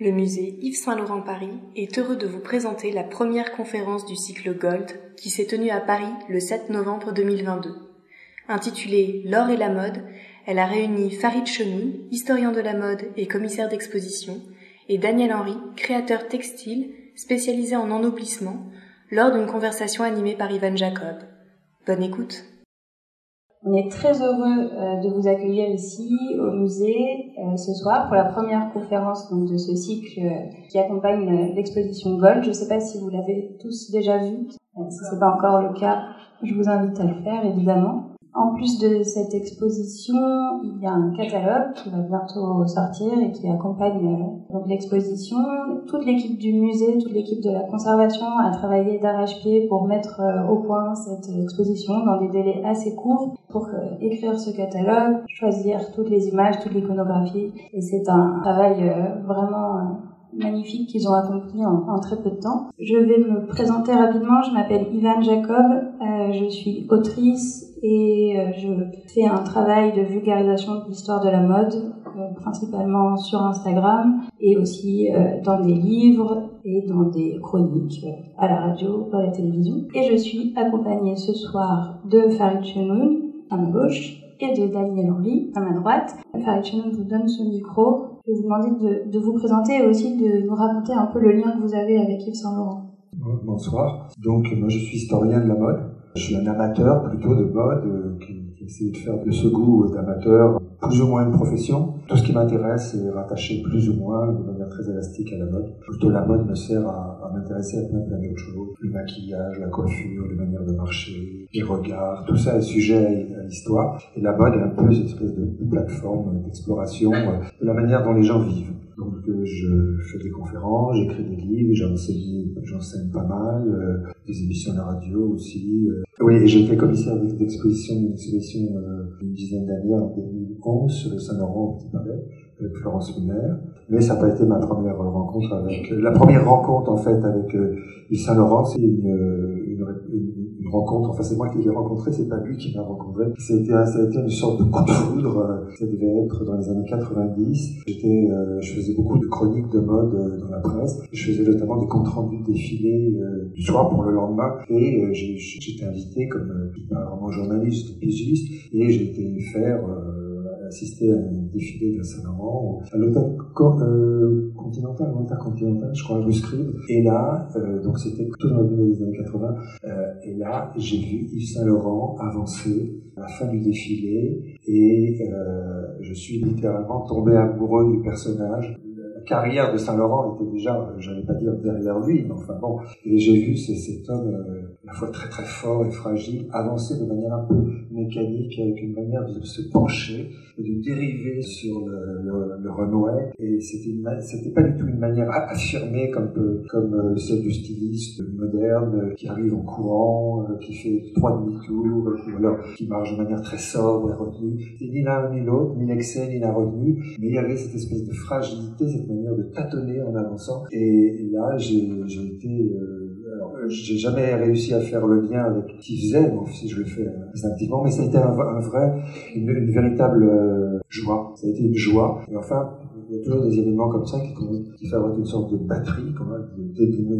Le musée Yves Saint-Laurent Paris est heureux de vous présenter la première conférence du cycle Gold qui s'est tenue à Paris le 7 novembre 2022. Intitulée L'or et la mode, elle a réuni Farid Chenoun, historien de la mode et commissaire d'exposition, et Daniel Henry, créateur textile spécialisé en ennoblissement, lors d'une conversation animée par Ivan Jacob. Bonne écoute. On est très heureux euh, de vous accueillir ici au musée euh, ce soir pour la première conférence donc, de ce cycle euh, qui accompagne l'exposition Gold. Je ne sais pas si vous l'avez tous déjà vu. si ce n'est pas encore le cas, je vous invite à le faire évidemment. En plus de cette exposition, il y a un catalogue qui va bientôt sortir et qui accompagne donc l'exposition. Toute l'équipe du musée, toute l'équipe de la conservation a travaillé d'arrache-pied pour mettre au point cette exposition dans des délais assez courts pour euh, écrire ce catalogue, choisir toutes les images, toute l'iconographie. Et c'est un travail euh, vraiment euh, magnifique qu'ils ont accompli en, très peu de temps. Je vais me présenter rapidement. Je m'appelle Ivan Jacob. je suis autrice et je fais un travail de vulgarisation de l'histoire de la mode, principalement sur Instagram et aussi dans des livres et dans des chroniques à la radio, à la télévision. Et je suis accompagnée ce soir de Farid Chenoun, à ma gauche et de Daniel Henry à ma droite. Farid Shannon vous donne ce micro. Je vais vous demander de, vous présenter et aussi de nous raconter un peu le lien que vous avez avec Yves Saint Laurent. Bonsoir. Donc moi je suis historien de la mode. Je suis un amateur plutôt de mode euh, qui, qui essaie de faire de ce goût d'amateur plus ou moins une profession. Tout ce qui m'intéresse est rattaché plus ou moins de manière très élastique à la mode. Plutôt la mode me sert à, à m'intéresser à plein, plein d'autres choses. Le maquillage, la coiffure, les manières de marcher, les regards, tout ça est sujet à, l'histoire. Et la mode est un peu cette espèce de plateforme d'exploration euh, de la manière dont les gens vivent. Donc euh, je fais des conférences, j'écris des livres, j'enseigne, pas mal, euh, des émissions de radio aussi. Oui, et j'ai été commissaire d'exposition d'une exposition une dizaine d'années en 2011 sur le Saint-Laurent au Petit Palais avec Florence Muller. Mais ça n'a pas été ma première rencontre avec... La première rencontre, en fait, avec Yves Saint-Laurent, c'est une, une, une rencontre. Enfin, c'est moi qui l'ai rencontré, c'est pas lui qui m'a rencontré. Ça a, été, ça a été une sorte de coup de foudre. Ça devait être dans les années 90. J'étais, euh, je faisais beaucoup de chroniques de mode euh, dans la presse. Je faisais notamment des comptes rendus défilés euh, du soir pour le lendemain. Et j'étais invité comme vraiment journaliste, pigiste, et j'ai été faire assister à un défilé d'un Saint-Laurent à l'hôtel euh, continental ou intercontinental, je crois, à Buscrive. Et là, euh, donc c'était tout dans le milieu des années 80, euh, et là, j'ai vu Yves Saint-Laurent avancer à la fin du défilé, et euh, je suis littéralement tombé amoureux du personnage carrière de Saint-Laurent était déjà, j'allais pas dire derrière lui, mais enfin bon, et j'ai vu cet homme euh, à la fois très très fort et fragile avancer de manière un peu mécanique, avec une manière de se pencher et de dériver sur le, le, renouet, et c'était pas du tout une manière affirmée comme comme euh, celle du styliste moderne qui arrive en courant, euh, qui fait trois demi-tours, ou alors qui marche de manière très sobre et retenue. C'était ni l'un ni l'autre, ni l'excès ni la retenue, mais il y avait cette espèce de fragilité, cette manière de tâtonner en avançant. Et, là, j'ai été... Euh, alors, j'ai jamais réussi à faire le lien avec ce qu'il faisait, bon, si je le fais euh, instinctivement, mais ça a été un, vrai, une, véritable euh, joie. Ça a été une joie. Et enfin, il y a toujours des éléments comme ça qui, qui fabriquent une sorte de batterie,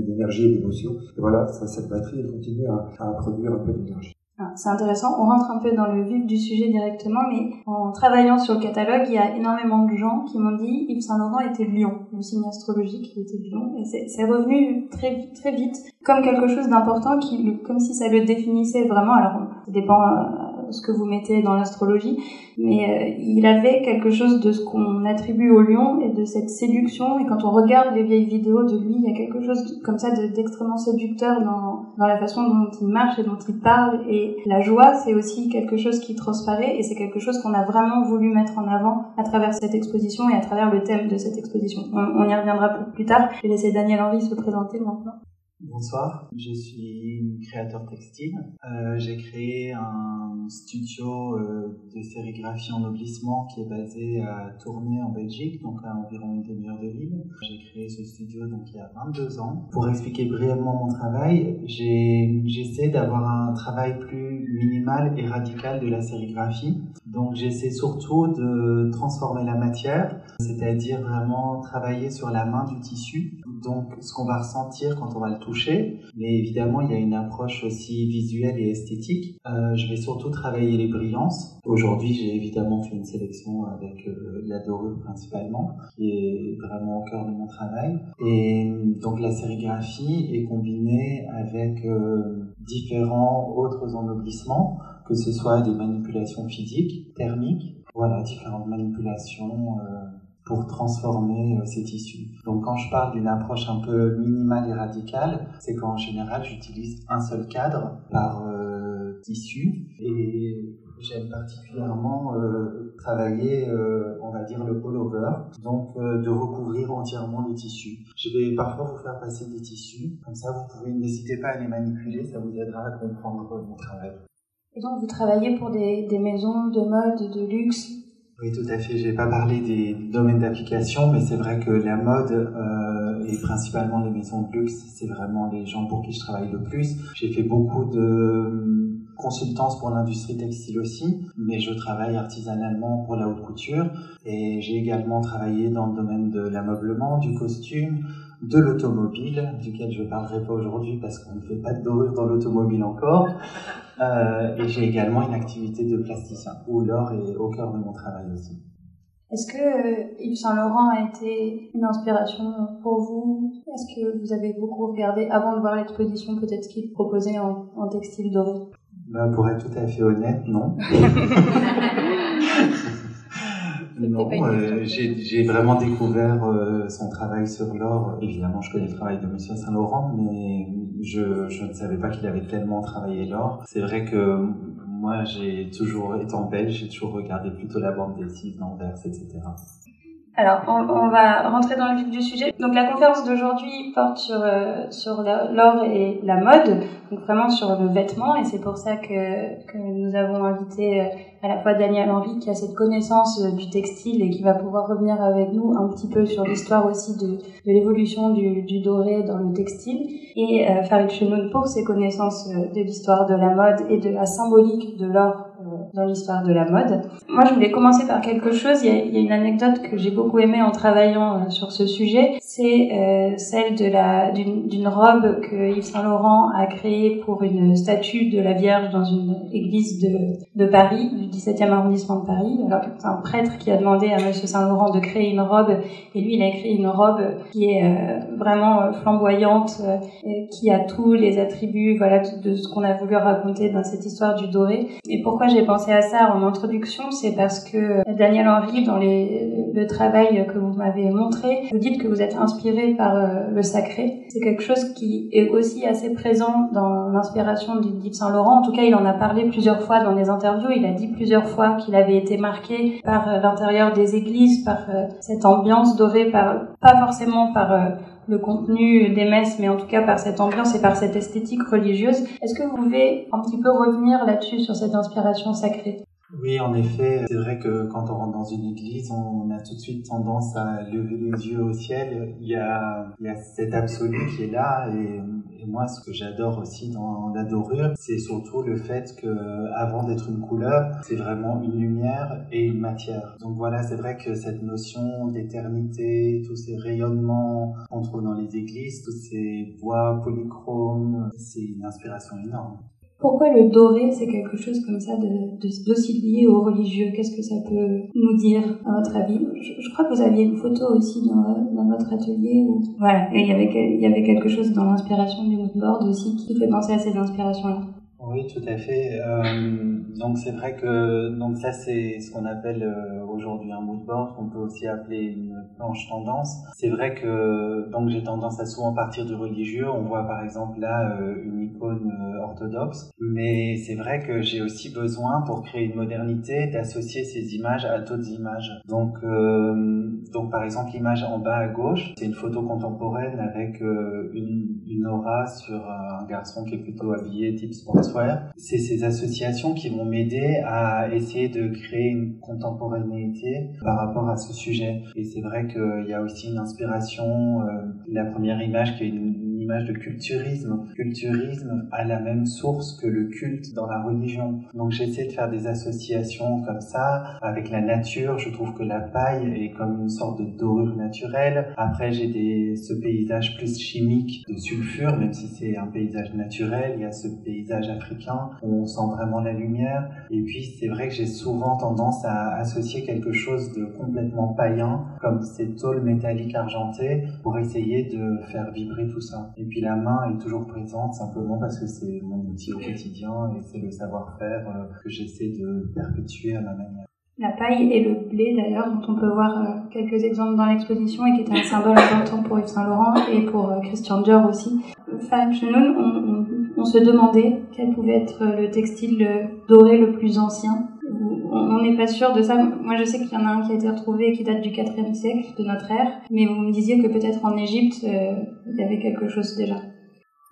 d'énergie et d'émotion. Et voilà, ça, cette batterie, elle continue à, à produire un peu d'énergie. C'est intéressant, on rentre un peu dans le vif du sujet directement, mais en travaillant sur le catalogue, il y a énormément de gens qui m'ont dit Yves Saint Laurent était lion, le signe astrologique était lion, et c'est revenu très très vite comme quelque chose d'important, qui comme si ça le définissait vraiment. Alors ça dépend euh, ce que vous mettez dans l'astrologie, mais euh, il avait quelque chose de ce qu'on attribue au lion et de cette séduction. Et quand on regarde les vieilles vidéos de lui, il y a quelque chose comme ça d'extrêmement séducteur dans, dans la façon dont il marche et dont il parle. Et la joie, c'est aussi quelque chose qui transparaît et c'est quelque chose qu'on a vraiment voulu mettre en avant à travers cette exposition et à travers le thème de cette exposition. On, on y reviendra plus tard. Je vais laisser Daniel Henry se présenter maintenant. Bonsoir, je suis créateur textile. Euh, j'ai créé un studio euh, de sérigraphie en ennoblissement qui est basé à Tournai en Belgique, donc à environ une demi-heure de Lille. J'ai créé ce studio donc il y a 22 ans. Pour expliquer brièvement mon travail, j'essaie d'avoir un travail plus minimal et radical de la sérigraphie. Donc j'essaie surtout de transformer la matière, c'est-à-dire vraiment travailler sur la main du tissu. Donc ce qu'on va ressentir quand on va le toucher, mais évidemment il y a une approche aussi visuelle et esthétique. Euh, je vais surtout travailler les brillances. Aujourd'hui j'ai évidemment fait une sélection avec euh, la dorure principalement, qui est vraiment au cœur de mon travail. Et donc la sérigraphie est combinée avec euh, différents autres ennoblissements que ce soit des manipulations physiques, thermiques, voilà, différentes manipulations euh, pour transformer euh, ces tissus. Donc quand je parle d'une approche un peu minimale et radicale, c'est qu'en général j'utilise un seul cadre par euh, tissu et j'aime particulièrement travailler, on va dire, le all-over, donc de recouvrir entièrement le tissu. Je vais parfois vous faire passer des tissus, comme ça vous pouvez, n'hésitez pas à les manipuler, ça vous aidera à comprendre mon travail. Et donc vous travaillez pour des maisons de mode, de luxe oui, tout à fait. Je n'ai pas parlé des domaines d'application, mais c'est vrai que la mode euh, et principalement les maisons de luxe, c'est vraiment les gens pour qui je travaille le plus. J'ai fait beaucoup de euh, consultance pour l'industrie textile aussi, mais je travaille artisanalement pour la haute couture et j'ai également travaillé dans le domaine de l'ameublement, du costume, de l'automobile, duquel je ne parlerai pas aujourd'hui parce qu'on ne fait pas de dorure dans l'automobile encore. Euh, et j'ai également une activité de plasticien, où l'or est au cœur de mon travail aussi. Est-ce que euh, Yves Saint Laurent a été une inspiration pour vous? Est-ce que vous avez beaucoup regardé avant de voir l'exposition peut-être ce qu'il proposait en, en textile doré? Ben, Pour être tout à fait honnête, non. Non, euh, j'ai vraiment découvert euh, son travail sur l'or. Évidemment, je connais le travail de Monsieur Saint Laurent, mais je, je ne savais pas qu'il avait tellement travaillé l'or. C'est vrai que moi, j'ai toujours, étant belge, j'ai toujours regardé plutôt la bande des d'Anvers, etc. Alors, on, va rentrer dans le vif du sujet. Donc, la conférence d'aujourd'hui porte sur euh, sur l'or et la mode, donc vraiment sur le vêtement, et c'est pour ça que que nous avons invité euh, à la fois Daniel Henry qui a cette connaissance euh, du textile et qui va pouvoir revenir avec nous un petit peu sur l'histoire aussi de de l'évolution du, du doré dans le textile, et Farid Chenoun pour ses connaissances de l'histoire de la mode et de la symbolique de l'or dans l'histoire de la mode. Moi, je voulais commencer par quelque chose. Il y a, une anecdote que j'ai beaucoup aimée en travaillant euh, sur ce sujet. C'est euh, celle de la d'une robe que Yves Saint Laurent a créée pour une statue de la Vierge dans une église de, de Paris, du 17e arrondissement de Paris. Alors, c'est un prêtre qui a demandé à Monsieur Saint Laurent de créer une robe, et lui, il a créé une robe qui est euh, vraiment flamboyante, qui a tous les attributs, voilà, de, de ce qu'on a voulu raconter dans cette histoire du doré. Et pourquoi j'ai pensé à ça en introduction, c'est parce que Daniel Henry, dans le travail que vous m'avez montré, vous dites que vous êtes inspiré par euh, le sacré. C'est quelque chose qui est aussi assez présent dans l'inspiration d'Yves Saint Laurent. En tout cas, il en a parlé plusieurs fois dans des interviews. Il a dit plusieurs fois qu'il avait été marqué par euh, l'intérieur des églises, par euh, cette ambiance dorée, par pas forcément par le contenu des messes, mais en tout cas par cette ambiance et par cette esthétique religieuse. Est-ce que vous pouvez un petit peu revenir là-dessus sur cette inspiration sacrée? Oui, en effet, c'est vrai que quand on rentre dans une église, on a tout de suite tendance à lever les yeux au ciel. Il y a, il y a cet absolu qui est là et, moi, ce que j'adore aussi dans la dorure, c'est surtout le fait que, avant d'être une couleur, c'est vraiment une lumière et une matière. Donc voilà, c'est vrai que cette notion d'éternité, tous ces rayonnements qu'on trouve dans les églises, tous ces bois polychromes, c'est une inspiration énorme. Pourquoi le doré, c'est quelque chose comme ça d'aussi de, lié au religieux? Qu'est-ce que ça peut nous dire, à votre avis? Je, crois que vous aviez une photo aussi dans, votre atelier. Voilà, et il y, avait, quelque chose dans l'inspiration du moodboard aussi qui fait penser à cette inspiration-là. Oui, tout à fait. Euh, donc c'est vrai que donc ça c'est ce qu'on appelle euh, aujourd'hui un mood board, qu'on peut aussi appeler une planche tendance. C'est vrai que donc j'ai tendance à souvent partir du religieux. On voit par exemple là euh, une icône euh, orthodoxe, mais c'est vrai que j'ai aussi besoin pour créer une modernité d'associer ces images à d'autres images. Donc donc par exemple l'image en bas à gauche, c'est une photo contemporaine avec une, une aura sur un garçon qui est plutôt habillé type sportswear c'est ces associations qui vont m'aider à essayer de créer une contemporanéité par rapport à ce sujet. Et c'est vrai qu'il y a aussi une inspiration, euh, la première image qui est une image de culturisme. Culturisme a la même source que le culte dans la religion. Donc j'essaie de faire des associations comme ça avec la nature. Je trouve que la paille est comme une sorte de dorure naturelle. Après j'ai ce paysage plus chimique de sulfure, même si c'est un paysage naturel. Il y a ce paysage africain où on sent vraiment la lumière. Et puis c'est vrai que j'ai souvent tendance à associer quelque chose de complètement païen, comme ces tôles métalliques argentées, pour essayer de faire vibrer tout ça. Et puis la main est toujours présente simplement parce que c'est mon outil au quotidien et c'est le savoir-faire euh, que j'essaie de perpétuer à ma manière. La paille et le blé d'ailleurs, dont on peut voir euh, quelques exemples dans l'exposition et qui est un symbole important pour Yves Saint Laurent et pour euh, Christian Dior aussi. Fan Chenoun, on, se demandait quel pouvait être le textile doré le plus ancien. On n'est pas sûr de ça. Moi, je sais qu'il y en a un qui a été retrouvé et qui date du 4e siècle de notre ère. Mais vous me disiez que peut-être en Égypte, il y avait quelque chose déjà.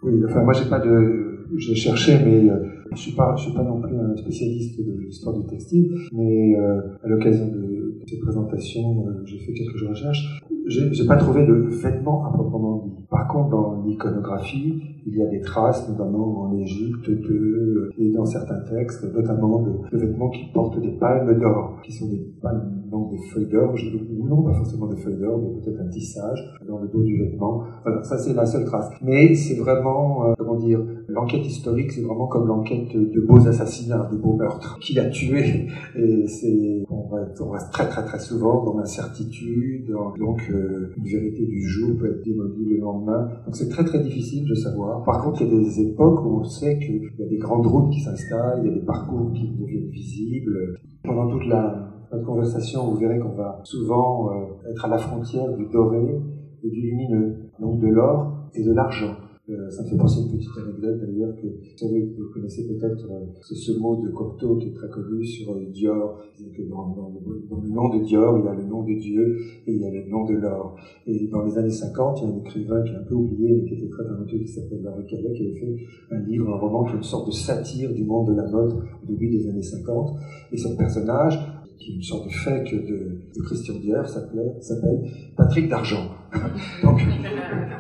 Oui, enfin, moi, j'ai pas de. J'ai cherché, mais euh, je suis suis pas non plus un spécialiste de l'histoire du textile. Mais euh, à l'occasion de cette présentation, euh, j'ai fait quelques recherches. J'ai pas trouvé de vêtements à proprement dit. Par contre, dans l'iconographie, il y a des traces, notamment en Égypte, de, et dans certains textes, notamment de, de vêtements qui portent des palmes d'or, qui sont des palmes donc des feuilles d'or, ou non pas forcément des feuilles d'or, mais peut-être un tissage dans le dos du vêtement. Voilà, ça c'est la seule trace. Mais c'est vraiment, euh, comment dire, l'enquête historique, c'est vraiment comme l'enquête de beaux assassinats, de beaux meurtres. Qui l'a tué Et c'est, on, reste très très très souvent dans l'incertitude, donc euh, une vérité du jour peut être démolie le lendemain. Donc c'est très très difficile de savoir. Par contre, il y a des époques où on sait qu'il y a des grandes routes qui s'installent, il y a des parcours qui deviennent visibles. Pendant toute la notre conversation, vous verrez qu'on va souvent euh, être à la frontière du doré et du lumineux, donc de l'or et de l'argent. Euh, ça me fait penser une petite anecdote d'ailleurs que vous savez, connaissez peut-être euh, ce mot de Cocteau qui est très connu sur euh, Dior. Que dans, dans, dans, le nom de Dior, il y a le nom de Dieu et il y a le nom de l'or. Et dans les années 50, il y a un écrivain qui est un peu oublié mais qui était très talentueux qui s'appelle Larry Calais qui avait fait un livre, un roman qui est une sorte de satire du monde de la mode au début des années 50. Et son personnage qui est une sorte de fake de, Christian Dior, s'appelle Patrick d'Argent. Donc,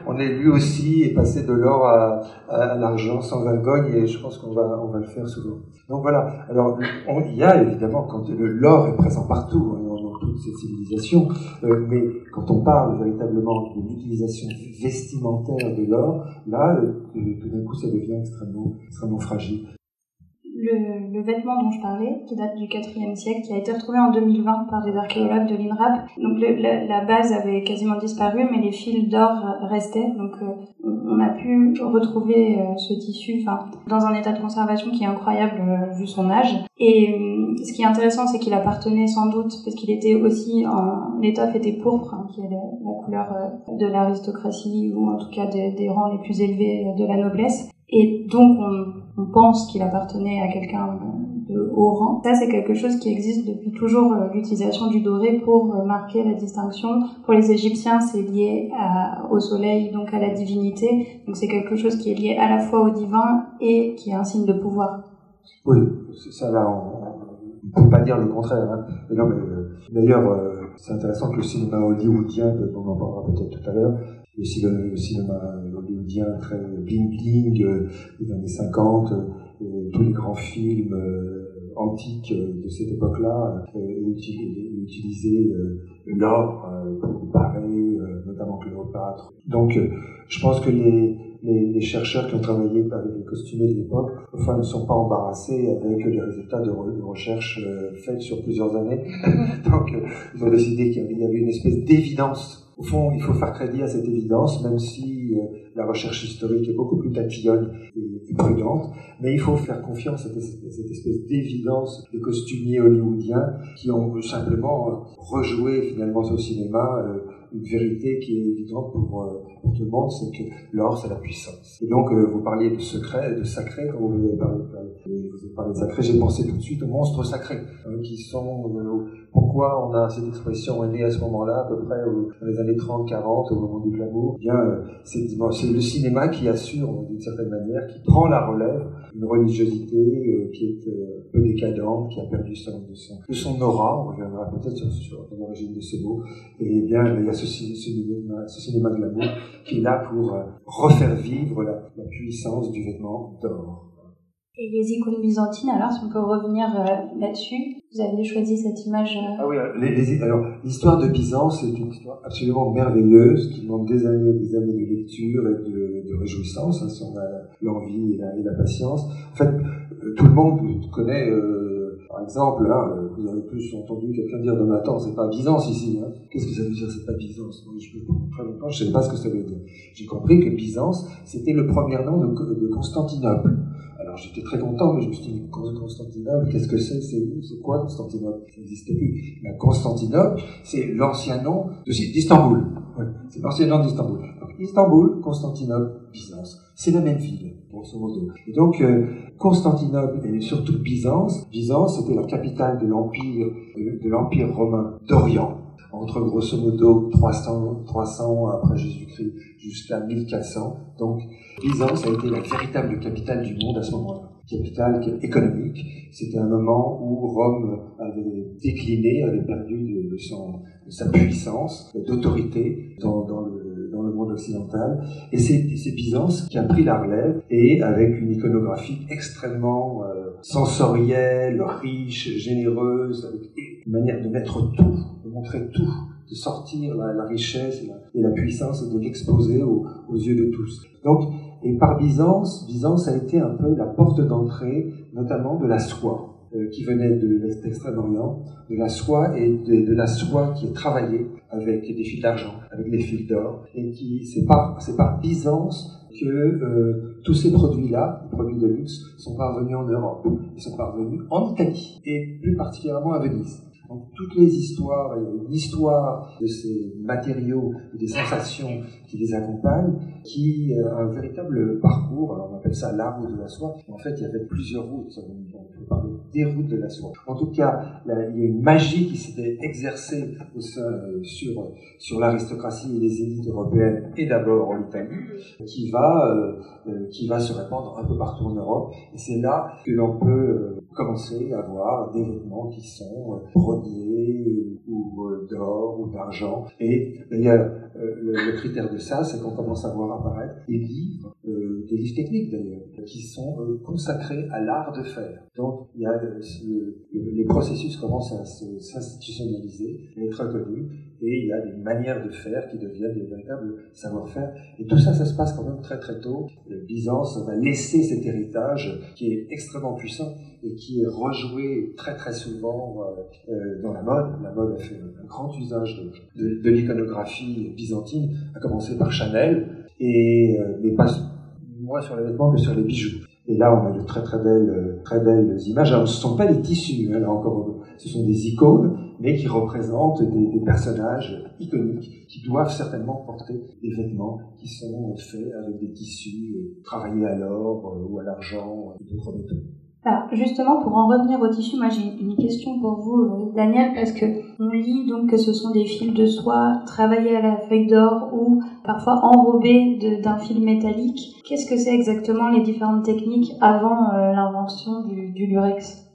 on est lui aussi passé de l'or à, à, l'argent sans vergogne et je pense qu'on va, on va le faire souvent. Donc voilà. Alors, il y a évidemment quand l'or est présent partout hein, dans, toutes ces civilisations, euh, mais quand on parle véritablement de l'utilisation vestimentaire de l'or, là, euh, tout d'un coup, ça devient extrêmement, extrêmement fragile le, le, vêtement dont je parlais, qui date du 4e siècle, qui a été retrouvé en 2020 par des archéologues de l'INRAP. Donc le, la, la, base avait quasiment disparu, mais les fils d'or restaient. Donc euh, on a pu retrouver euh, ce tissu dans un état de conservation qui est incroyable euh, vu son âge. Et ce qui est intéressant, c'est qu'il appartenait sans doute, parce qu'il était aussi en... L'étoffe était pourpre, hein, qui est la, couleur de l'aristocratie, ou en tout cas des, des rangs les plus élevés de la noblesse. Et donc on, pense qu'il appartenait à quelqu'un de haut rang. Ça, c'est quelque chose qui existe depuis toujours, euh, l'utilisation du doré pour euh, marquer la distinction. Pour les Égyptiens, c'est lié au soleil, donc à la divinité. Donc c'est quelque chose qui est lié à la fois au divin et qui est un signe de pouvoir. Oui, ça là, on ne peut pas dire le contraire. Hein. Euh, d'ailleurs, c'est intéressant que le cinéma hollywoodien, on en parlera peut-être tout à l'heure, le, le cinéma hollywoodien très bling-bling euh, des années 50, euh, tous les grands films euh, antiques de cette époque-là utilisaient l'or pour parer, notamment Cléopâtre. Donc, je pense que les, les, les, chercheurs qui ont travaillé avec les costumiers de l'époque, enfin, ne sont pas embarrassés avec les résultats de, de recherche faits sur plusieurs années. Donc, ils ont décidé qu'il y avait une espèce d'évidence au fond, il faut faire crédit à cette évidence, même si euh, la recherche historique est beaucoup plus tatillonne et, prudente, mais il faut faire confiance à cette, espèce d'évidence des costumiers hollywoodiens qui ont simplement euh, rejoué finalement au cinéma une vérité qui est évidente pour, euh, pour tout le monde, c'est que l'or, c'est la puissance. Et donc, euh, vous parliez de secret, de sacré, quand vous avez parlé, vous avez parlé de sacré, j'ai pensé tout de suite aux monstres sacrés, hein, qui sont... pourquoi on a cette expression est née à ce moment-là, à peu près dans les années 30-40, au moment du glamour? Eh Bien, c'est le cinéma qui assure, d'une certaine manière, qui prend la relève, une religiosité qui est peu décadente, qui a perdu son, de, son, de son aura, on reviendra peut-être sur, l'origine de ces mots, et bien, il y a ce, cinéma, ce cinéma de l'amour qui est là pour euh, refaire vivre la, puissance du vêtement d'or. Et les icônes byzantines, alors, si on peut revenir euh, là-dessus, vous avez choisi cette image. Euh, ah oui, les, alors l'histoire de Byzance est une histoire absolument merveilleuse qui demande des années, des années de lecture et de, de réjouissance, hein, si on a l'envie et la, et la, patience. En fait, tout le monde connaît. Exemple, là, euh, vous avez plus entendu quelqu'un dire, non mais attends, c'est pas Byzance ici. Hein. Qu'est-ce que ça veut dire, c'est pas Byzance? Je, ne savais pas ce que ça veut dire. J'ai compris que Byzance, c'était le premier nom de, Constantinople. Alors j'étais très content, mais je me suis dit, Constantinople, qu'est-ce que c'est? C'est quoi Constantinople? Ça n'existe plus. Constantinople, c'est l'ancien nom d'Istanbul. c'est l'ancien nom d'Istanbul. Istanbul, Constantinople, Byzance. C'est la même ville, grosso modo. Et donc, euh, Constantinople et surtout Byzance, Byzance était la capitale de l'empire, romain d'Orient, entre grosso modo 300, 300 après Jésus-Christ jusqu'à 1400. Donc, Byzance a été la véritable capitale du monde à ce moment-là capitale économique. C'était un moment où Rome avait décliné, avait perdu de, son, sa puissance, d'autorité dans, dans, le, monde occidental. Et c'est Byzance qui a pris la relève et avec une iconographie extrêmement euh, sensorielle, riche, généreuse, avec une manière de mettre tout, de montrer tout, de sortir la, richesse et la, puissance et de l'exposer aux, yeux de tous. Donc, et par Byzance, Byzance a été un peu la porte d'entrée, notamment de la soie. Euh, qui venait de l'Extrême-Orient, de la soie et de, la soie qui est travaillée avec des fils d'argent, avec des fils d'or, et qui c'est par c'est par Byzance que euh, tous ces produits-là, les produits de luxe, sont parvenus en Europe, ils sont parvenus en Italie et plus particulièrement à Venise. Donc, toutes les histoires, il y a une histoire de ces matériaux et des sensations qui les accompagnent, qui a un véritable parcours. On appelle ça l'art de la soie. En fait, il y avait plusieurs routes. On routes de la soie. En tout cas, il y a une magie qui s'était exercée au sein, euh, sur, sur l'aristocratie et les élites européennes, et d'abord en Italie, qui va, euh, euh, qui va se répandre un peu partout en Europe. Et c'est là que l'on peut commencer à avoir des vêtements qui sont brodés ou d'or ou d'argent. Et d'ailleurs, le, critère de ça, c'est qu'on commence à voir apparaître des livres, des livres techniques d'ailleurs, qui sont consacrés à l'art de faire. Il y a les processus commencent à s'institutionnaliser, à être reconnus, et il y a des manières de faire qui deviennent des véritables savoir-faire. Et tout ça, ça se passe quand même très très tôt. Byzance va laisser cet héritage qui est extrêmement puissant et qui est rejoué très très souvent euh, euh, dans la mode. La mode a fait un grand usage de, de, l'iconographie byzantine, à commencer par Chanel, et euh, mais pas moins sur les vêtements que sur les bijoux. Et là, on a de très très belles, très belles images. Alors, ce ne sont pas des tissus, hein, là encore, ce sont des icônes, mais qui représentent des, personnages iconiques qui doivent certainement porter des vêtements qui sont faits avec des tissus euh, travaillés à l'or euh, ou à l'argent ou d'autres métaux. Alors, justement, pour en revenir au tissu, moi j'ai une question pour vous, euh, Daniel, parce que on lit donc que ce sont des fils de soie travaillés à la feuille d'or ou parfois enrobés d'un fil métallique. Qu'est-ce que c'est exactement les différentes techniques avant euh, l'invention du, du lurex?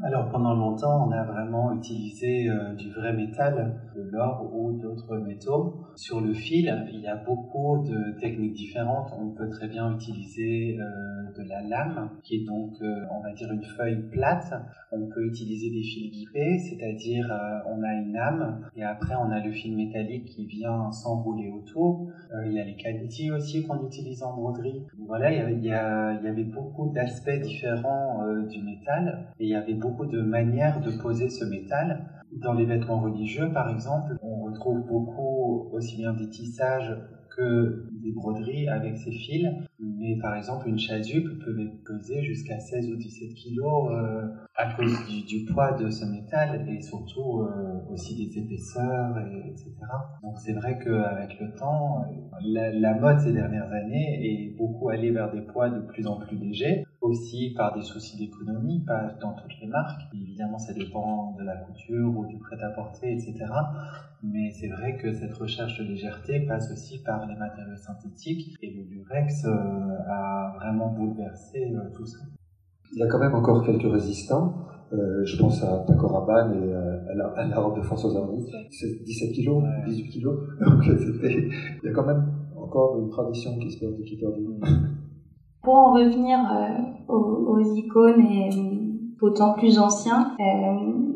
Alors pendant longtemps, on a vraiment utilisé euh, du vrai métal, de l'or ou d'autres métaux. Sur le fil, il y a beaucoup de techniques différentes. On peut très bien utiliser euh, de la lame, qui est donc, euh, on va dire, une feuille plate. On peut utiliser des fils guipés, c'est-à-dire on a une âme et après on a le fil métallique qui vient s'enrouler autour. il y a les qualités aussi qu'on utilise en broderie. Voilà, il y avait, il y avait beaucoup d'aspects différents du métal et il y avait beaucoup de manières de poser ce métal. Dans les vêtements religieux, par exemple, on retrouve beaucoup aussi bien des tissages que des broderies avec ces fils. Mais par exemple, une chasuble peut peser jusqu'à 16 ou 17 kilos. Euh, à cause du, poids de ce métal et surtout euh, aussi des épaisseurs, et, etc. Donc c'est vrai qu'avec le temps, la, mode ces dernières années est beaucoup allée vers des poids de plus en plus légers, aussi par des soucis d'économie, pas dans toutes les marques. Évidemment, ça dépend de la couture ou du prêt-à-porter, etc. Mais c'est vrai que cette recherche de légèreté passe aussi par les matériaux synthétiques et le lurex euh, a vraiment bouleversé euh, tout ça. Il y a quand même encore quelques résistants. Euh, je pense à Paco Rabanne et euh, à, la, robe de François. C'est 17 kilos, 18 kilos. Donc il y a quand même encore une tradition qui se perd, qui perdue. Pour en revenir euh, aux, icônes et euh, aux temps plus anciens,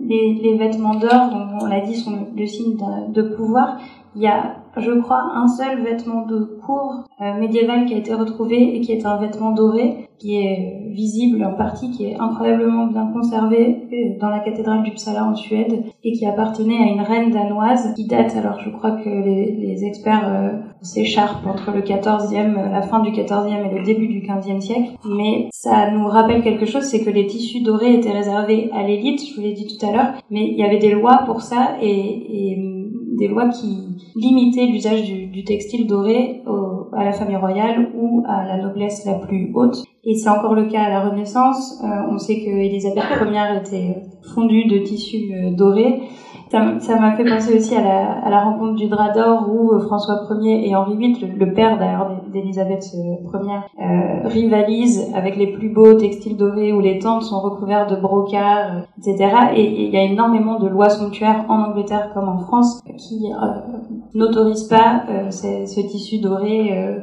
les, les, vêtements d'or, on l'a dit, sont le signe de, de pouvoir. Il y a je crois, un seul vêtement de cour euh, médiéval qui a été retrouvé et qui est un vêtement doré, qui est visible en partie, qui est incroyablement bien conservé euh, dans la cathédrale d'Uppsala en Suède et qui appartenait à une reine danoise qui date, alors je crois que les, experts euh, s'écharpent entre le 14e, la fin du 14e et le début du 15e siècle, mais ça nous rappelle quelque chose, c'est que les tissus dorés étaient réservés à l'élite, je vous l'ai dit tout à l'heure, mais il y avait des lois pour ça et, et des lois qui limitaient l'usage du, textile doré à la famille royale ou à la noblesse la plus haute. Et c'est encore le cas à la Renaissance. Euh, on sait que Élisabeth Ier était fondue de tissus euh, dorés. Ça m'a fait penser aussi à la, à la, rencontre du drap d'or où euh, François Ier et Henri VIII, le, père d'ailleurs d'Élisabeth Ier, euh, rivalisent avec les plus beaux textiles dorés où les tentes sont recouvertes de brocart, etc. Et il y a énormément de lois somptuaires en Angleterre comme en France qui euh, n'autorisent pas euh, ce, tissu doré.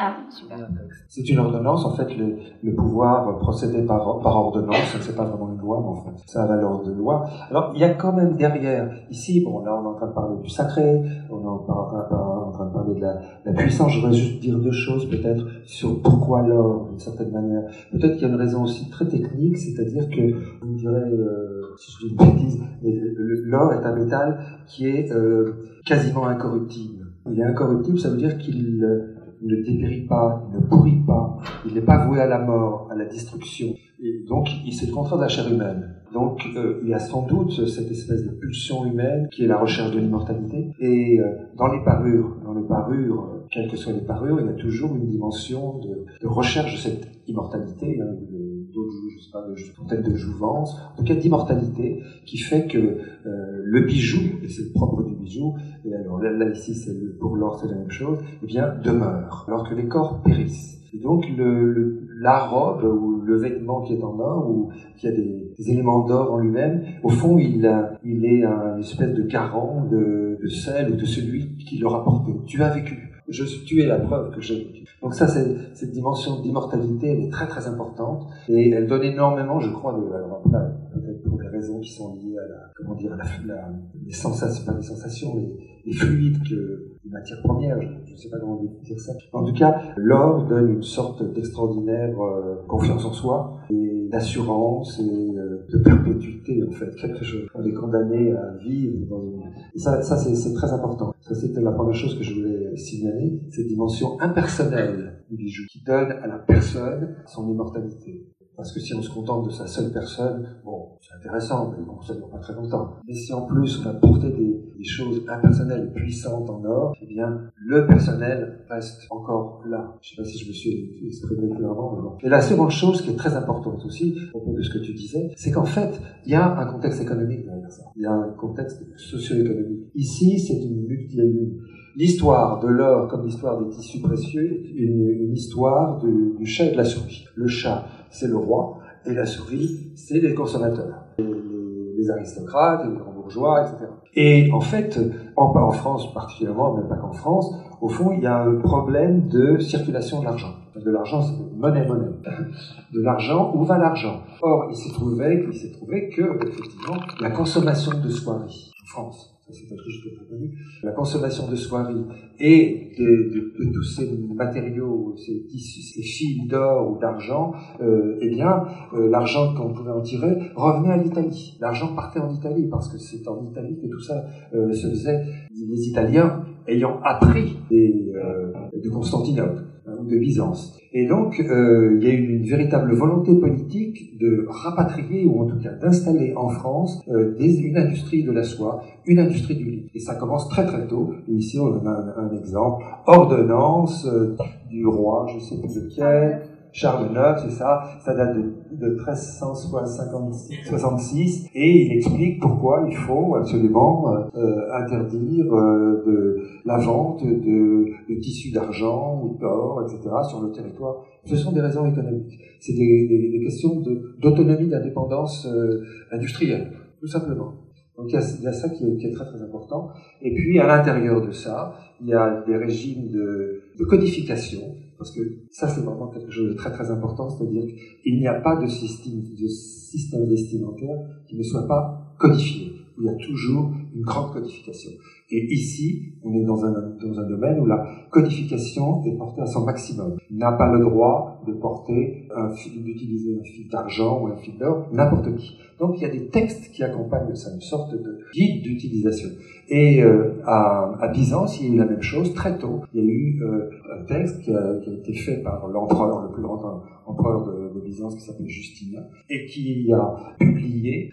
Ah, super. C'est une ordonnance, en fait, le, le pouvoir procéder par, par ordonnance, c'est pas vraiment une loi, mais en fait, ça a valeur de loi. Alors, il y a quand même derrière, ici, bon, là, on est en train de parler du sacré, on est en, en, train de parler de la, la puissance, je voudrais juste dire deux choses, peut-être, sur pourquoi l'or, d'une certaine manière. Peut-être qu'il y a une raison aussi très technique, c'est-à-dire que, vous me direz, euh, si je dis une bêtise, l'or est un métal qui est euh, quasiment incorruptible. Il est incorruptible, ça veut dire qu'il il ne dépérit pas, il ne pourrit pas, il n'est pas voué à la mort, à la destruction. Et donc, il le contraire de la chair humaine. Donc, euh, il y a sans doute cette espèce de pulsion humaine qui est la recherche de l'immortalité. Et euh, dans les parures, dans les parures, euh, quelles que soient les parures, il y a toujours une dimension de, de recherche de cette immortalité. Hein, je sais pas, peut-être de jouvence, en tout cas d'immortalité, qui fait que euh, le bijou, et c'est le propre du bijou, et alors là, ici c'est pour l'or c'est la même chose, eh bien demeure, alors que les corps périssent. Et donc le, la robe ou le vêtement qui est en or ou qui a des, éléments d'or en lui-même, au fond il, il est une espèce de garant de, de celle ou de celui qui l'aura porté. Tu as vécu. Je, tu es la preuve que vécu. Donc ça, cette dimension d'immortalité, elle est très très importante et elle donne énormément, je crois, de, alors peut-être pour des raisons qui sont liées à la, comment dire, la, la, les sensations, pas les sensations, mais les fluides que les matières premières, je ne sais pas comment dire ça. En tout cas, l'or donne une sorte d'extraordinaire euh, confiance en soi et d'assurance et euh, de perpétuité en fait, quelque chose. On est condamné à vivre dans une... Et ça, ça c'est très important. Ça, c'était la première chose que je voulais signaler, cette dimension impersonnelle du bijou qui donne à la personne son immortalité. Parce que si on se contente de sa seule personne, bon, c'est intéressant, mais bon, ça ne dure pas très longtemps. Mais si en plus on a porté des, choses impersonnelles puissantes en or, eh bien, le personnel reste encore là. Je ne sais pas si je me suis exprimé clairement, mais bon. Et la seconde chose qui est très importante aussi, au propos de ce que tu disais, c'est qu'en fait, il y a un contexte économique derrière ça. Il y a un contexte socio-économique. Ici, c'est une multi L'histoire de l'or comme l'histoire des tissus précieux une, une histoire du, du chat et de la souris. Le chat, c'est le roi, et la souris, c'est les consommateurs, les, aristocrates, les grands bourgeois, etc. Et en fait, en, France particulièrement, mais pas qu'en France, au fond, il y a un problème de circulation de l'argent. De l'argent, c'est monnaie, monnaie. De l'argent, où va l'argent? Or, il s'est trouvé, il s'est trouvé que, effectivement, la consommation de soieries en France, c'est quelque chose qui est connu, la consommation de soieries et de, tous ces matériaux, ces tissus, ces fils d'or ou d'argent, euh, eh bien, euh, l'argent qu'on pouvait en tirer revenait à l'Italie. L'argent partait en Italie parce que c'est en Italie que tout ça euh, se faisait. Les Italiens ayant appris de Constantinople. Hein, de Byzance. Et donc, euh, il y a eu une véritable volonté politique de rapatrier, ou en tout cas d'installer en France, euh, des, une industrie de la soie, une industrie du lit. Et ça commence très très tôt. Ici, on a un, un exemple. Ordonnance euh, du roi, je sais plus de quel, Charles IX, c'est ça, ça date de, de 1366, et il explique pourquoi il faut absolument euh, interdire euh, de, la vente de, de tissus d'argent ou d'or, etc., sur le territoire. Ce sont des raisons économiques. C'est des, des, des, questions d'autonomie, d'indépendance euh, industrielle, tout simplement. Donc il y, a, y a ça qui est, qui est, très très important. Et puis à l'intérieur de ça, il y a des régimes de, de codification parce que ça, c'est vraiment quelque chose de très très important, c'est-à-dire qu'il n'y a pas de système, de système vestimentaire qui ne soit pas codifié. Il y a toujours une grande codification. Et ici, on est dans un, dans un domaine où la codification est portée à son maximum. N'a pas le droit de porter d'utiliser un fil d'argent ou un fil d'or, n'importe qui. Donc il y a des textes qui accompagnent ça, une sorte de guide d'utilisation. Et euh, à, Byzance, il y a eu la même chose très tôt. Il y a eu euh, un texte qui a, été fait par l'empereur, le plus grand empereur de, Byzance, qui s'appelle Justinien, et qui a publié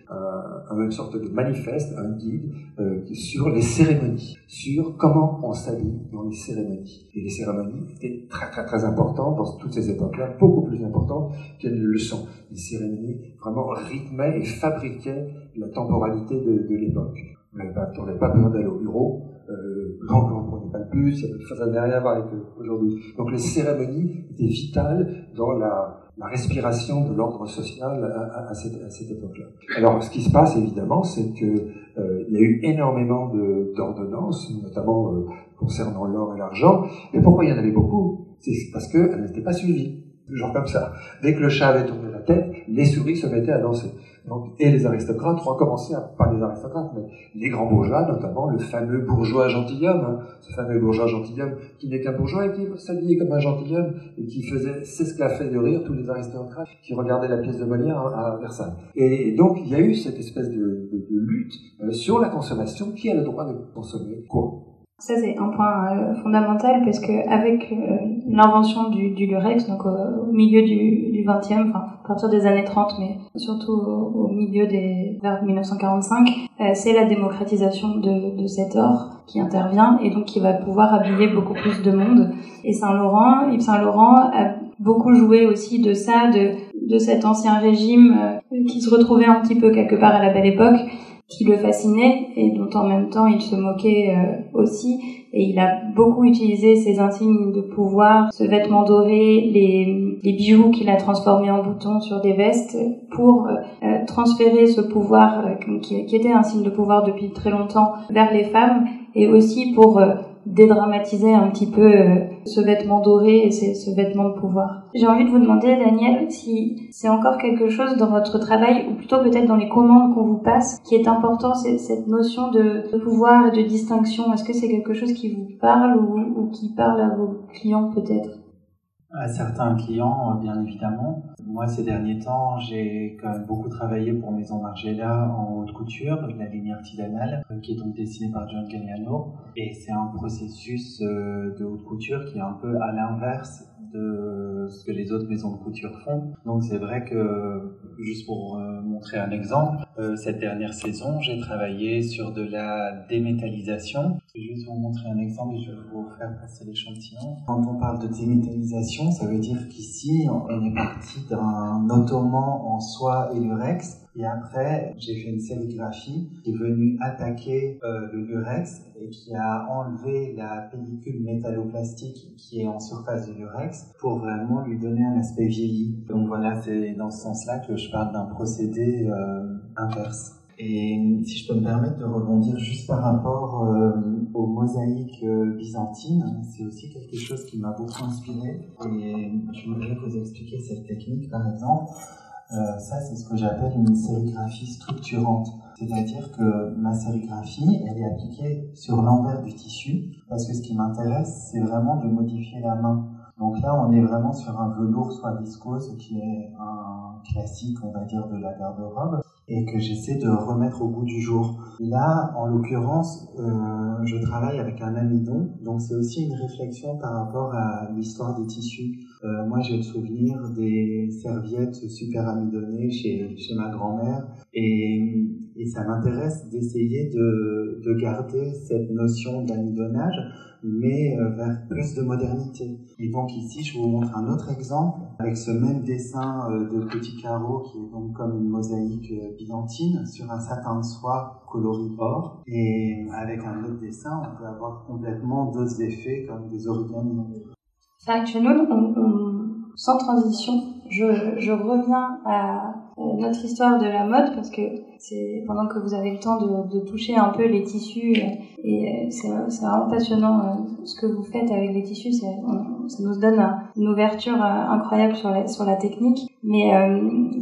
une sorte de manifeste, un guide euh, sur les cérémonies, sur comment on s'habille dans les cérémonies. Et les cérémonies étaient très très très importantes dans toutes ces époques-là, beaucoup plus importantes qu'elles ne le sont. Les cérémonies vraiment rythmaient et fabriquaient la temporalité de, l'époque on n'avait pas besoin d'aller au bureau, euh, on ne prenait pas le bus, ça n'avait rien à voir avec aujourd'hui. Donc les cérémonies étaient vitales dans la, la respiration de l'ordre social à, à, cette, à cette époque-là. Alors ce qui se passe évidemment, c'est que euh, il y a eu énormément d'ordonnances, notamment euh, concernant l'or et l'argent. Et pourquoi il y en avait beaucoup? C'est parce qu'elles n'étaient pas suivies. Genre comme ça. Dès que le chat avait tourné la tête, les souris se mettaient à danser. Donc, et les aristocrates ont commencé, à, pas les aristocrates, mais les grands bourgeois, notamment le fameux bourgeois gentilhomme, hein, ce fameux bourgeois gentilhomme qui n'est qu'un bourgeois et qui s'habillait comme un gentilhomme et qui faisait s'esclaffer de rire tous les aristocrates qui regardaient la pièce de Molière à, Versailles. Et donc, il y a eu cette espèce de lutte euh, sur la consommation, qui a le droit de consommer quoi? Ça c'est un point euh, fondamental parce que avec euh, l'invention du, du, lurex, donc au, milieu du, du 20e, enfin à partir des années 30, mais surtout au, milieu des vers 1945, euh, c'est la démocratisation de, de cet or qui intervient et donc qui va pouvoir habiller beaucoup plus de monde. Et Saint Laurent, Yves Saint Laurent a beaucoup joué aussi de ça, de de cet ancien régime qui se retrouvait un petit peu quelque part à la belle époque qui le fascinait et dont en même temps il se moquait euh, aussi. Et il a beaucoup utilisé ses insignes de pouvoir, ce vêtement doré, les, les bijoux qu'il a transformés en boutons sur des vestes pour euh, euh, transférer ce pouvoir qui, qui, était un signe de pouvoir depuis très longtemps vers les femmes et aussi pour dédramatiser un petit peu euh, ce vêtement doré et ce vêtement de pouvoir. J'ai envie de vous demander, Daniel, si c'est encore quelque chose dans votre travail, ou plutôt peut-être dans les commandes qu'on vous passe, qui est important, c'est cette notion de, pouvoir et de distinction. Est-ce que c'est quelque chose qui vous parle ou qui parle à vos clients peut-être? À certains clients, bien évidemment. Moi, ces derniers temps, j'ai quand même beaucoup travaillé pour Maison Margiela en haute couture, la ligne artisanale, qui est donc dessinée par John Galliano. Et c'est un processus euh, de haute couture qui est un peu à l'inverse de ce que les autres maisons de couture font. Donc c'est vrai que, juste pour euh, montrer un exemple, euh, cette dernière saison, j'ai travaillé sur de la démétallisation. Je vais juste vous montrer un exemple et je vais vous faire passer l'échantillon. Quand on parle de démétallisation, ça veut dire qu'ici, on est parti d'un ottoman en soie et lurex et après, j'ai fait une sérigraphie qui est venue attaquer euh, le lurex et qui a enlevé la pellicule métalloplastique qui est en surface du lurex pour vraiment lui donner un aspect vieilli. Donc voilà, c'est dans ce sens-là que je parle d'un procédé euh, inverse. Et si je peux me permettre de rebondir juste par rapport euh, aux mosaïques euh, byzantines, c'est aussi quelque chose qui m'a beaucoup inspiré. Et je voudrais vous expliquer cette technique, par exemple. Euh, ça, c'est ce que j'appelle une sérigraphie structurante. C'est-à-dire que ma sérigraphie, elle est appliquée sur l'envers du tissu, parce que ce qui m'intéresse, c'est vraiment de modifier la main. Donc là, on est vraiment sur un velours soit viscose, qui est un classique, on va dire, de la garde-robe. et que j'essaie de remettre au goût du jour. Là, en l'occurrence, euh, je travaille avec un amidon, donc c'est aussi une réflexion par rapport à l'histoire des tissus. Euh, moi, j'ai le souvenir des serviettes super amidonnées chez, chez ma grand-mère, et, et ça m'intéresse d'essayer de, de garder cette notion d'amidonnage mais euh, vers plus de modernité. Et donc ici, je vous montre un autre exemple avec ce même dessin euh, de petits carreaux qui est donc comme une mosaïque byzantine sur un satin de soie coloris or. Et avec un autre dessin, on peut avoir complètement d'autres effets comme des origamis. C'est actuellement, sans transition, je, je reviens à notre histoire de la mode parce que c'est pendant que vous avez le temps de, de toucher un peu les tissus et euh, c'est vraiment passionnant euh, ce que vous faites avec les tissus. Ça nous donne une ouverture euh, incroyable sur la, sur la technique. Mais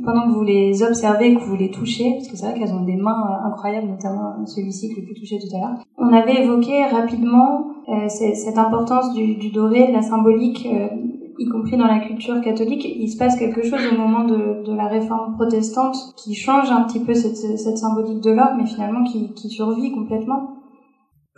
pendant que vous les observez que vous les touchez parce que c'est vrai qu'elles ont des mains incroyables notamment celui-ci que j'ai pu toucher tout à l'heure on avait évoqué rapidement cette importance du, du doré de la symbolique y compris dans la culture catholique, il se passe quelque chose au moment de, de la réforme protestante qui change un petit peu cette, cette symbolique de l'or, mais finalement qui, qui survit complètement.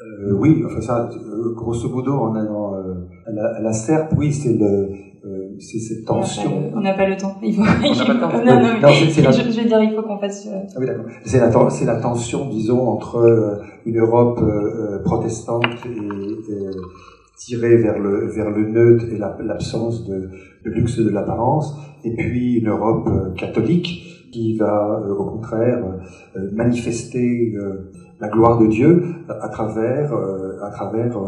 Euh, oui, enfin ça, euh, grosso modo, on est dans euh, la, la serpe, oui, c'est le, euh, c'est cette tension. On n'a pas, le temps. Il faut. On n'a pas le temps. non, non, non c'est, la... je, je, veux dire, il faut qu'on fasse. Ah oui, d'accord. C'est la, c'est la tension, disons, entre une Europe protestante et tiré vers le, vers le neutre et l'absence de, de, luxe de l'apparence, et puis une Europe catholique qui va au contraire euh, manifester la gloire de Dieu à travers, à travers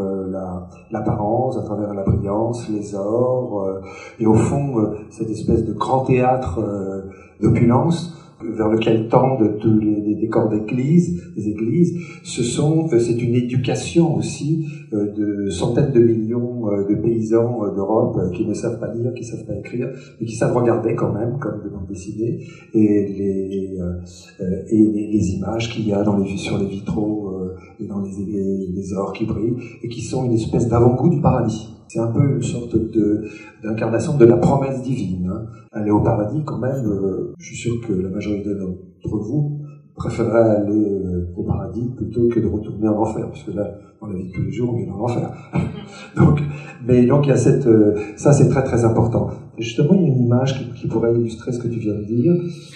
l'apparence, à travers la brillance, les ors, et au fond cette espèce de grand théâtre d'opulence vers lequel tendent tous les, décors d'église, des églises, ce sont, euh, c'est une éducation aussi euh, de centaines de millions euh, de paysans d'Europe qui ne savent pas lire, qui ne savent pas écrire, mais qui savent regarder quand même, comme de bande dessinée, et les, et les, images qu'il y a dans les, sur les vitraux et dans les, les, les ors qui brillent, et qui sont une espèce d'avant-goût du paradis. C'est un peu une sorte de, d'incarnation de la promesse divine. Hein. Aller au paradis, quand même, euh, je suis sûr que la majorité d'entre vous préférerait aller euh, au paradis plutôt que de retourner en enfer, parce que là, dans la vie de tous les jours, on est dans l'enfer. donc, mais donc il y a cette, euh, ça c'est très très important. Et justement, il y a une image qui, qui, pourrait illustrer ce que tu viens de dire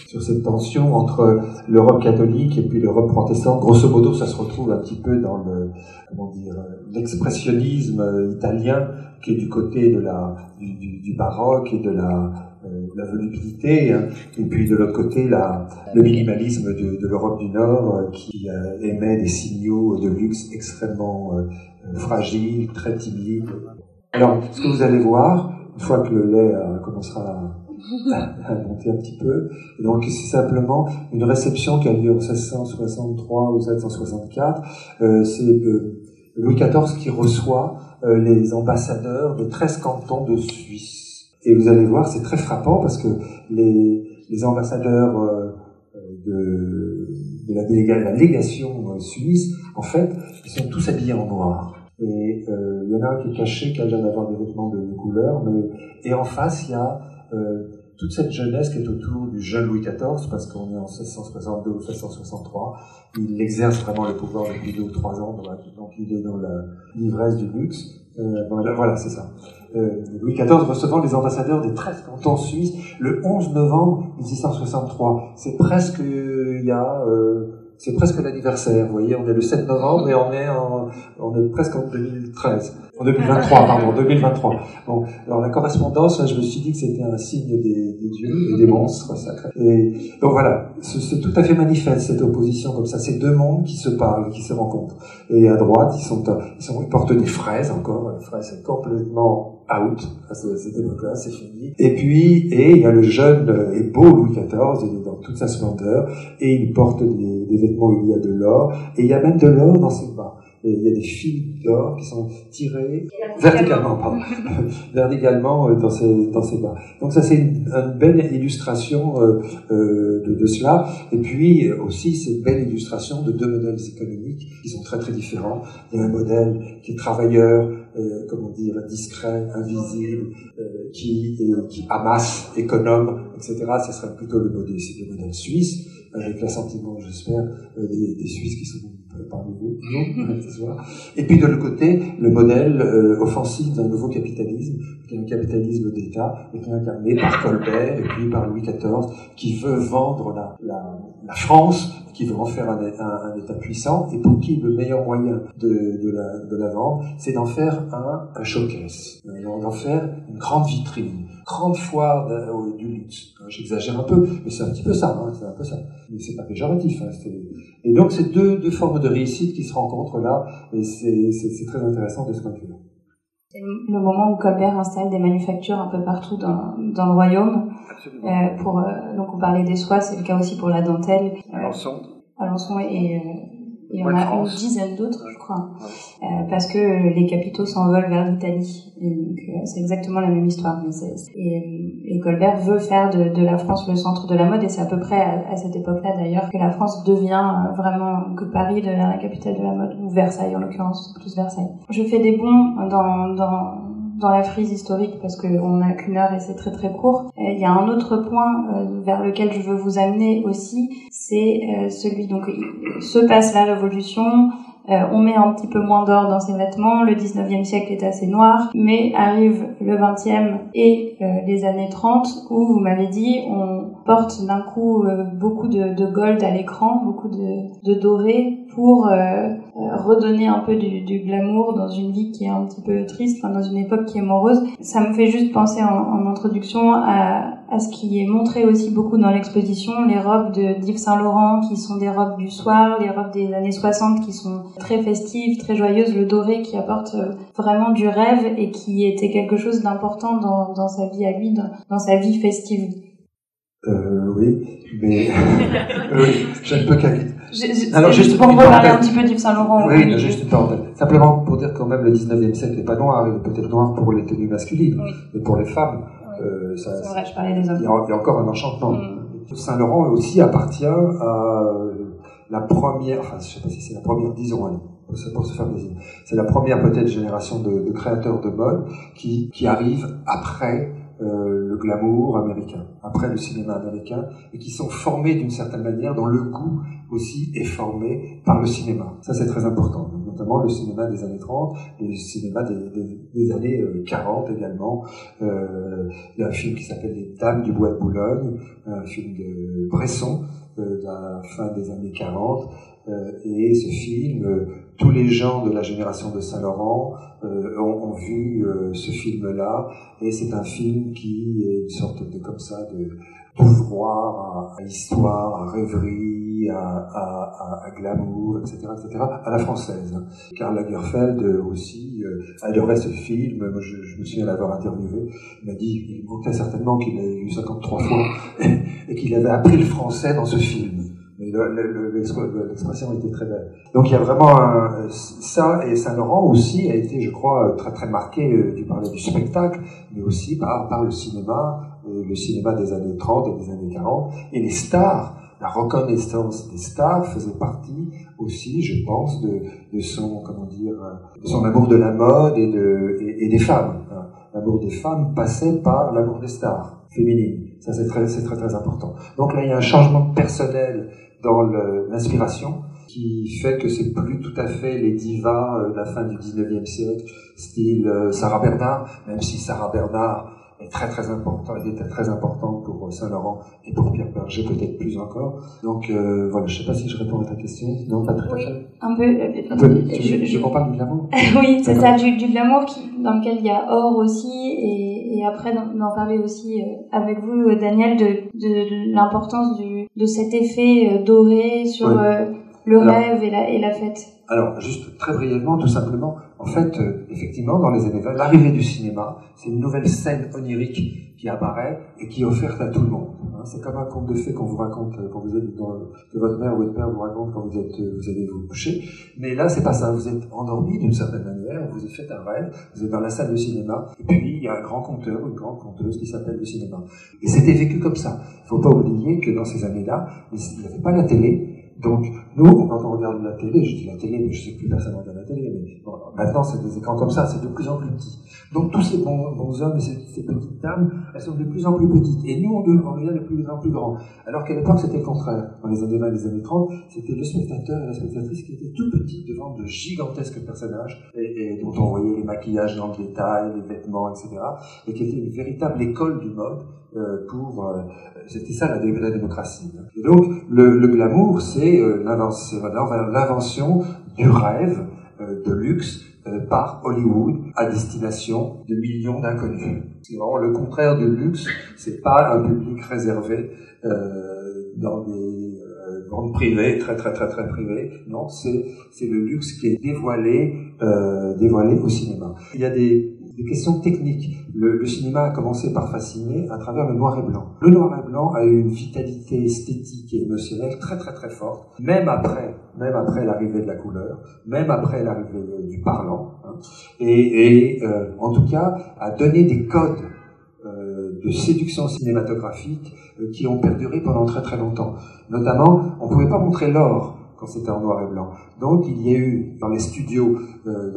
sur cette tension entre l'Europe catholique et puis l'Europe protestante. Grosso modo, ça se retrouve un petit peu dans le, comment dire, l'expressionnisme italien qui est du côté de la, du, du, du baroque et de la, euh, la volubilité, hein. et puis de l'autre côté le minimalisme de, l'Europe du Nord euh, qui euh, émet des signaux de luxe extrêmement fragiles, très timides. Alors, ce que vous allez voir, une fois que le lait commencera à, monter un petit peu, donc c'est simplement une réception qui a lieu en 1663 ou 1764. c'est Louis XIV qui reçoit les ambassadeurs de 13 cantons de Suisse et vous allez voir, c'est très frappant parce que les, les ambassadeurs euh, de, de la, la, légation euh, suisse, en fait, ils sont tous habillés en noir. Et euh, il y en a un qui est caché, qui a l'air d'avoir des vêtements de, couleur, mais et en face, il y a euh, toute cette jeunesse qui est autour du jeune Louis XIV, parce qu'on est en 1662 ou 1663. Il exerce vraiment le pouvoir depuis deux ou trois ans, donc il est dans l'ivresse du luxe. Euh, voilà, voilà c'est ça. Euh, Louis XIV recevant les ambassadeurs des 13 cantons suisses le 11 novembre 1663. C'est presque il y a euh, c'est presque l'anniversaire. Vous voyez, on est le 7 novembre et on est en, on est presque en 2013. En 2023, pardon, 2023. Bon, alors la correspondance, je me suis dit que c'était un signe des, des, dieux et des monstres sacrés. Et donc voilà, c'est tout à fait manifeste cette opposition comme ça. C'est deux mondes qui se parlent, qui se rencontrent. Et à droite, ils sont, ils, sont, ils portent des fraises encore. Les fraises, complètement out à cette époque-là, c'est fini. Et puis, et il y a le jeune et beau Louis XIV, il est dans toute sa splendeur, et il porte des, vêtements où il y a de l'or, et il y a même de l'or dans ses bas il y a des fils d'or qui sont tirés verticalement, pardon, verticalement euh, dans ces dans ces bas. Donc ça c'est une, belle illustration euh, euh, de, de, cela. Et puis aussi c'est une belle illustration de deux modèles économiques qui sont très très différents. Il y a un modèle qui est travailleur, euh, comment dire, discret, invisible, euh, qui, qui amasse, économe, etc. Ce serait plutôt le modèle, le modèle suisse. Avec l'assentiment, j'espère, des, des, Suisses qui sont parmi nous, non, ce soir. Et puis de l'autre côté, le modèle offensif d'un nouveau capitalisme, qui est un capitalisme d'État, et qui est incarné par Colbert et puis par Louis XIV, qui veut vendre la, la, la France qui veut en faire un, État puissant et pour qui le meilleur moyen de, de, la, vendre, c'est d'en faire un, un showcase, d'en faire une grande vitrine, grande foire du luxe. J'exagère un peu, mais c'est un petit peu ça, hein, c'est un peu ça. Mais c'est pas péjoratif. Hein, et donc c'est deux, deux formes de réussite qui se rencontrent là, et c'est très intéressant de ce point de vue-là. C'est le moment où Colbert installe des manufactures un peu partout dans, dans le royaume. Euh, pour, euh, donc on parlait des soies, c'est le cas aussi pour la dentelle. Alençon. Alençon et, euh, et on a une dizaine d'autres, je crois, euh, parce que les capitaux s'envolent vers l'Italie. donc c'est exactement la même histoire. Mais et, et, Colbert veut faire de, de, la France le centre de la mode, et c'est à peu près à, à cette époque-là d'ailleurs que la France devient vraiment que Paris devient la capitale de la mode, ou Versailles en l'occurrence, plus Versailles. Je fais des bons dans, dans dans la frise historique parce qu'on n'a qu'une heure et c'est très très court. Euh, il y a un autre point euh, vers lequel je veux vous amener aussi, c'est euh, celui donc se passe la révolution, on met un petit peu moins d'or dans ses vêtements, le 19e siècle est assez noir, mais arrive le 20e et les années 30 où vous m'avez dit on porte d'un coup beaucoup de, gold à l'écran, beaucoup de, doré pour euh, euh, redonner un peu du, glamour dans une vie qui est un petit peu triste, enfin dans une époque qui est morose. Ça me fait juste penser en, en introduction à, à, ce qui est montré aussi beaucoup dans l'exposition, les robes de d'Yves Saint Laurent qui sont des robes du soir, les robes des années 60 qui sont très festives, très joyeuses, le doré qui apporte euh, vraiment du rêve et qui était quelque chose d'important dans, dans sa vie à lui, dans, dans sa vie festive. Euh, oui, mais oui, je ne peux alors, juste pour reparler un petit peu d'Yves Saint Laurent. Oui, juste une parenthèse. Simplement pour dire quand même le 19e siècle n'est pas noir, il est peut-être noir pour les tenues masculines, mais pour les femmes, euh, ça, c'est vrai, je parlais des hommes. Il y, a, encore un enchantement. Mm. Saint Laurent aussi appartient à euh, la première, enfin je sais pas si c'est la première, disons, allez, pour se faire plaisir. C'est la première peut-être génération de, de, créateurs de mode qui, qui arrive après euh, le glamour américain, après le cinéma américain, et qui sont formés d'une certaine manière, dont le goût aussi est formé par le cinéma. Ça, c'est très important. Notamment le cinéma des années 30, le cinéma des, années 40 euh, également. Euh, il y a un film qui s'appelle Les Dames du Bois de Boulogne, un film de Bresson, euh, de la fin des années 40. Euh, et ce film, tous les gens de la génération de Saint-Laurent ont, ont, vu ce film-là. Et c'est un film qui est une sorte de comme ça de d'ouvroir à, à, histoire, à rêverie, à, à, glamour, etc., etc., à la française. Karl Lagerfeld aussi euh, adorait ce film. Je, me souviens l'avoir interviewé. Il m'a dit, il manquait certainement qu'il l'avait vu 53 fois et, qu'il avait appris le français dans ce film. Mais l'expression était très belle. Donc il y a vraiment ça et Saint-Laurent aussi a été, je crois, très très marqué euh, du parler du spectacle, mais aussi par le cinéma, le cinéma des années 30 et des années 40, et les stars, la reconnaissance des stars faisait partie aussi, je pense, de, son, comment dire, de son amour de la mode et, de, et, des femmes. Hein. L'amour des femmes passait par l'amour des stars féminines. Ça, c'est très, très, important. Donc là, il y a un changement personnel dans l'inspiration qui fait que c'est plus tout à fait les divas euh, de la fin du 19e siècle, style euh, Sarah Bernard, même si Sarah Bernard est très très important, était très importante pour Saint-Laurent et pour Pierre Berger peut-être plus encore. Donc euh, voilà, je sais pas si je réponds à ta question. Non, pas oui, fait. Un peu. Euh, un peu tu, je, je, parle du glamour. oui, c'est ça, du, du glamour qui, dans lequel il y a or aussi et, et après d'en parler aussi euh, avec vous, Daniel, de, de, l'importance du de cet effet doré sur le rêve et la, et la fête. Alors, juste très brièvement, tout simplement, en fait, euh, effectivement, dans les années 20, l'arrivée du cinéma, c'est une nouvelle scène onirique qui apparaît et qui est offerte à tout le monde. Hein. c'est comme un conte de fées qu'on vous raconte euh, quand vous êtes dans, que votre mère ou votre père vous raconte quand vous êtes, euh, vous allez vous coucher. Mais là, c'est pas ça. Vous êtes endormi d'une certaine manière, vous faites un rêve, vous êtes dans la salle de cinéma, et puis il y a un grand conteur ou une grande conteuse qui s'appelle le cinéma. Et c'était vécu comme ça. Il faut pas oublier que dans ces années-là, il n'y avait pas la télé, donc, nous, quand on regarde la télé, je dis la télé, mais je sais plus personne regarde la télé, mais bon, maintenant c'est des écrans comme ça, c'est de plus en plus petit. Donc tous ces bons, hommes et ces, petites dames, elles sont de plus en plus petites. Et nous, on, devient de plus en plus grands. Alors qu'à l'époque, c'était le contraire. Dans les années 20 et les années 30, c'était le spectateur et la spectatrice qui étaient tout petits devant de gigantesques personnages et, dont on voyait les maquillages dans le détail, les vêtements, etc. Et qui était une véritable école du mode euh, pour... Euh, c'était ça la, la, démocratie. Et donc, le glamour, c'est euh, l'invention du rêve euh, de luxe euh, par Hollywood à destination de millions d'inconnus. C'est vraiment le contraire du luxe. C'est pas un public réservé dans des bandes privées, très très très très privées. Non, c'est c'est le luxe qui est dévoilé euh, dévoilé au cinéma. Il y a des questions techniques. Le, cinéma a commencé par fasciner à travers le noir et blanc. Le noir et blanc a eu une vitalité esthétique et émotionnelle très très très forte, même après, même après l'arrivée de la couleur, même après l'arrivée du parlant, hein, et, et euh, en tout cas a donné des codes de séduction cinématographique euh, qui ont perduré pendant très très longtemps. Notamment, on pouvait pas montrer l'or quand c'était en noir et blanc. Donc il y a eu dans les studios, euh,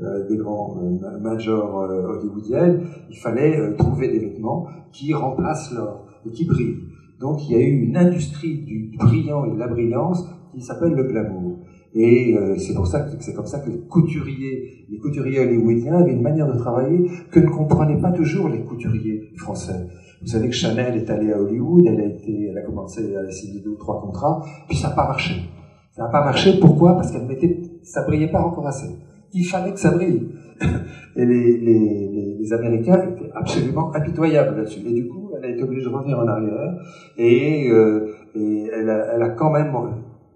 euh, des grands majors hollywoodiennes, il fallait trouver des vêtements qui remplacent l'or et qui brillent. Donc il y a eu une industrie du brillant et de la brillance qui s'appelle le glamour. Et euh, c'est pour ça que c'est comme ça que les couturiers, les couturiers hollywoodiens avaient une manière de travailler que ne comprenaient pas toujours les couturiers français. Vous savez que Chanel est allée à Hollywood, elle a été, elle a commencé à signer deux ou trois contrats, puis ça n'a pas marché. Ça n'a pas marché, pourquoi? Parce qu'elle mettait, ça brillait pas encore assez il fallait que ça brille. Et les, les, les, Américains étaient absolument impitoyables là-dessus. Et du coup, elle a été obligée de revenir en arrière. Et, euh, et elle, a, elle, a, quand même